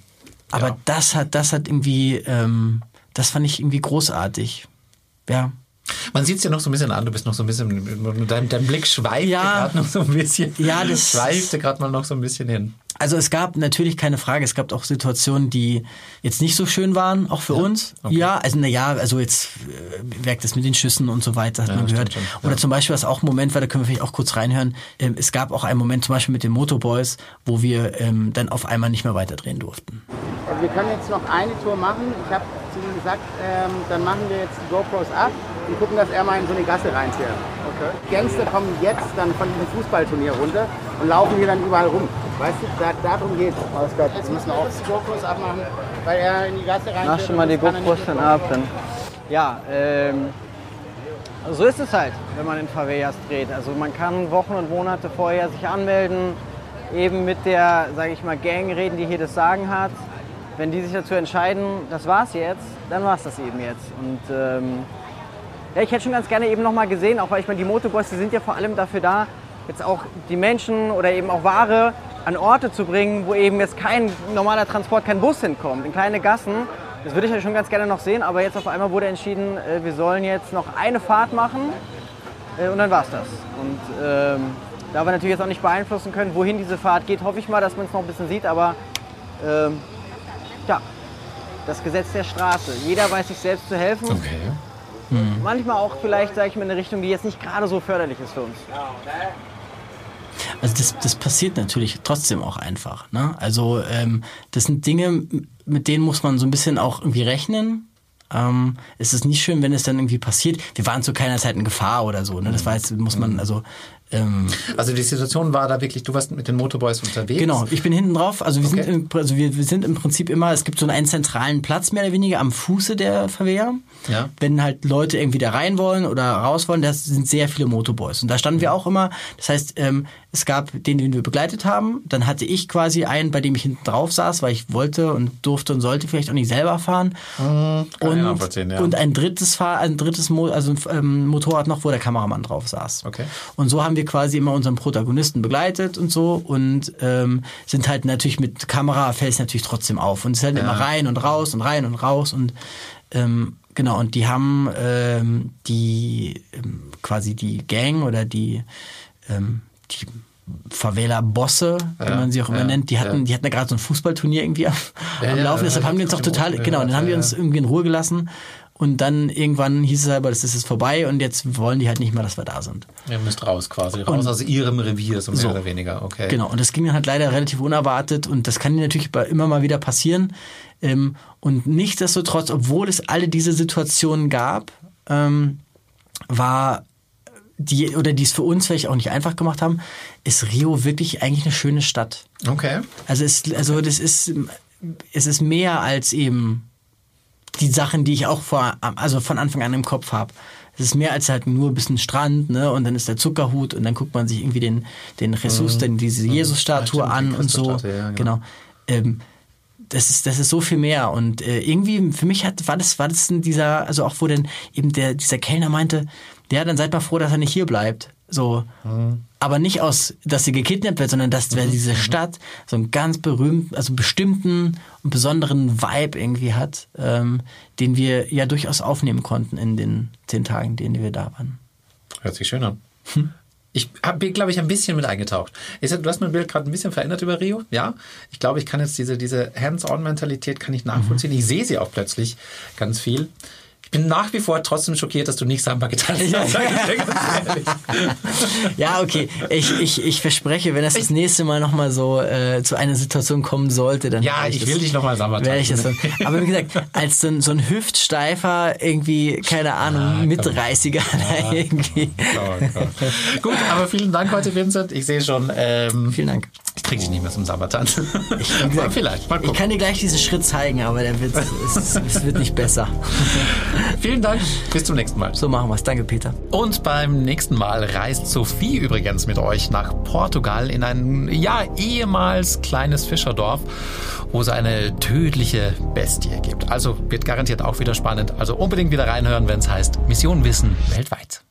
Aber Ja. das hat, das hat irgendwie, ähm, das fand ich irgendwie großartig. Ja. Man sieht es dir noch so ein bisschen an, du bist noch so ein bisschen, dein, dein Blick schweift Ja. gerade noch so ein bisschen. Ja, das- schweifte gerade mal noch so ein bisschen hin. Also es gab natürlich keine Frage, es gab auch Situationen, die jetzt nicht so schön waren, auch für uns. Ja, also na ja, also jetzt äh, wirkt es mit den Schüssen und so weiter, hat Ja, man gehört. schon. Oder zum Beispiel, was auch ein Moment war, da können wir vielleicht auch kurz reinhören. Ähm, es gab auch einen Moment zum Beispiel mit den Motorboys, wo wir ähm, dann auf einmal nicht mehr weiterdrehen durften. Also wir können jetzt noch eine Tour machen. Ich habe zu ihm gesagt, ähm, dann machen wir jetzt die GoPros ab und gucken, dass er mal in so eine Gasse reinfährt. Okay. Die Gangster kommen jetzt dann von diesem Fußballturnier runter und laufen hier dann überall rum. Weißt du, da, darum geht's. Alles klar. Jetzt müssen wir auch die GoPros abmachen, weil er in die Gasse reinfährt. Mach schon mal die GoPros dann ab. Dann. Ja, ähm, so ist es halt, wenn man in Favelas dreht. Also man kann Wochen und Monate vorher sich anmelden, eben mit der, sage ich mal, Gang reden, die hier das Sagen hat. Wenn die sich dazu entscheiden, das war's jetzt, dann war's das eben jetzt. Und ähm, ja, ich hätte schon ganz gerne eben nochmal gesehen, auch weil ich meine, die Motorboys, die sind ja vor allem dafür da, jetzt auch die Menschen oder eben auch Ware an Orte zu bringen, wo eben jetzt kein normaler Transport, kein Bus hinkommt, in kleine Gassen. Das würde ich ja schon ganz gerne noch sehen, aber jetzt auf einmal wurde entschieden, äh, wir sollen jetzt noch eine Fahrt machen äh, und dann war's das. Und ähm, da wir natürlich jetzt auch nicht beeinflussen können, wohin diese Fahrt geht, hoffe ich mal, dass man es noch ein bisschen sieht, aber ähm, ja, das Gesetz der Straße. Jeder weiß sich selbst zu helfen. Okay. Manchmal auch vielleicht, sage ich mal, in eine Richtung, die jetzt nicht gerade so förderlich ist für uns. Also das, das passiert natürlich trotzdem auch einfach. Ne? Also ähm, das sind Dinge, mit denen muss man so ein bisschen auch irgendwie rechnen. Ähm, es ist nicht schön, wenn es dann irgendwie passiert. Wir waren zu keiner Zeit in Gefahr oder so. Ne? Das war jetzt, muss man, also ähm, Also die Situation war da wirklich, du warst mit den Motorboys unterwegs. Genau, ich bin hinten drauf. Also wir, Okay. sind, im, also wir, wir sind im Prinzip immer, es gibt so einen zentralen Platz mehr oder weniger am Fuße der Verwehr. Ja. Wenn halt Leute irgendwie da rein wollen oder raus wollen, das sind sehr viele Motorboys. Und da standen wir auch immer. Das heißt, ähm, es gab den, den wir begleitet haben. Dann hatte ich quasi einen, bei dem ich hinten drauf saß, weil ich wollte und durfte und sollte vielleicht auch nicht selber fahren. ich und, ja. und ein drittes Fahr ein drittes Mo also ein ähm, Motorrad noch, wo der Kameramann drauf saß. Okay. Und so haben wir quasi immer unseren Protagonisten begleitet und so und ähm, sind halt natürlich mit Kamera fällt es natürlich trotzdem auf und es ist halt immer rein und raus und rein und raus und ähm, genau und die haben ähm, die ähm, quasi die Gang oder die ähm, die Favela-Bosse, wie Ja, man sie auch immer ja, nennt, die hatten, ja. die hatten ja gerade so ein Fußballturnier irgendwie am, Ja, am ja, Laufen. ja, Deshalb haben die uns auch total, genau, dann haben wir ja, uns ja. irgendwie in Ruhe gelassen. Und dann irgendwann hieß es aber, das ist jetzt vorbei und jetzt wollen die halt nicht mehr, dass wir da sind. Ihr müsst raus quasi, raus Und- aus ihrem Revier, so mehr So. oder weniger, okay. Genau, und das ging dann halt leider relativ unerwartet und das kann natürlich immer mal wieder passieren. Ähm, und nichtsdestotrotz, obwohl es alle diese Situationen gab, ähm, war die, oder die es für uns vielleicht auch nicht einfach gemacht haben, ist Rio wirklich eigentlich eine schöne Stadt. Okay. Also es, also das ist, es ist mehr als eben die Sachen, die ich auch vor, also von Anfang an im Kopf habe. Es ist mehr als halt nur ein bisschen Strand, ne? Und dann ist der Zuckerhut und dann guckt man sich irgendwie den, den Jesus, denn diese Jesus-Statue Mhm. Ja, die an und so. Ja, genau. genau. Ähm, das ist, das ist so viel mehr. Und äh, irgendwie, für mich hat, war das, war das dieser, also auch wo denn eben der, dieser Kellner meinte, ja, dann seid mal froh, dass er nicht hier bleibt. So. Mhm. Aber nicht aus, dass sie gekidnappt wird, sondern dass weil diese Stadt so einen ganz berühmten, also bestimmten und besonderen Vibe irgendwie hat, ähm, den wir ja durchaus aufnehmen konnten in den zehn Tagen, denen wir da waren. Hört sich schön an. Ich habe, glaube ich, ein bisschen mit eingetaucht. Du hast mein Bild gerade ein bisschen verändert über Rio. Ja, ich glaube, ich kann jetzt diese, diese Hands-on-Mentalität kann ich nachvollziehen. Ich sehe sie auch plötzlich ganz viel. Ich bin nach wie vor trotzdem schockiert, dass du nicht Samba getanzt hast. ich. Ja, okay. Ich, ich, ich verspreche, wenn es das nächste Mal nochmal so äh, zu einer Situation kommen sollte, dann Ja, werde ich das- will dich nochmal Samba ich das tanzen. Aber wie gesagt, als so ein, so ein Hüftsteifer, irgendwie, keine Ahnung, mit 30er irgendwie. Oh Gott. Gut, aber vielen Dank heute, Vincent. Ich sehe schon, ähm, Vielen Dank. Ich kriege dich nicht mehr zum Samba-Tanzen. wie gesagt, vielleicht, [laughs] mal Ich kann dir gleich diesen Schritt zeigen, aber der wird, es, es wird nicht besser. [laughs] Vielen Dank, bis zum nächsten Mal. So machen wir es. Danke, Peter. Und beim nächsten Mal reist Sophie übrigens mit euch nach Portugal in ein, ja, ehemals kleines Fischerdorf, wo es eine tödliche Bestie gibt. Also wird garantiert auch wieder spannend. Also unbedingt wieder reinhören, wenn es heißt Mission Wissen weltweit.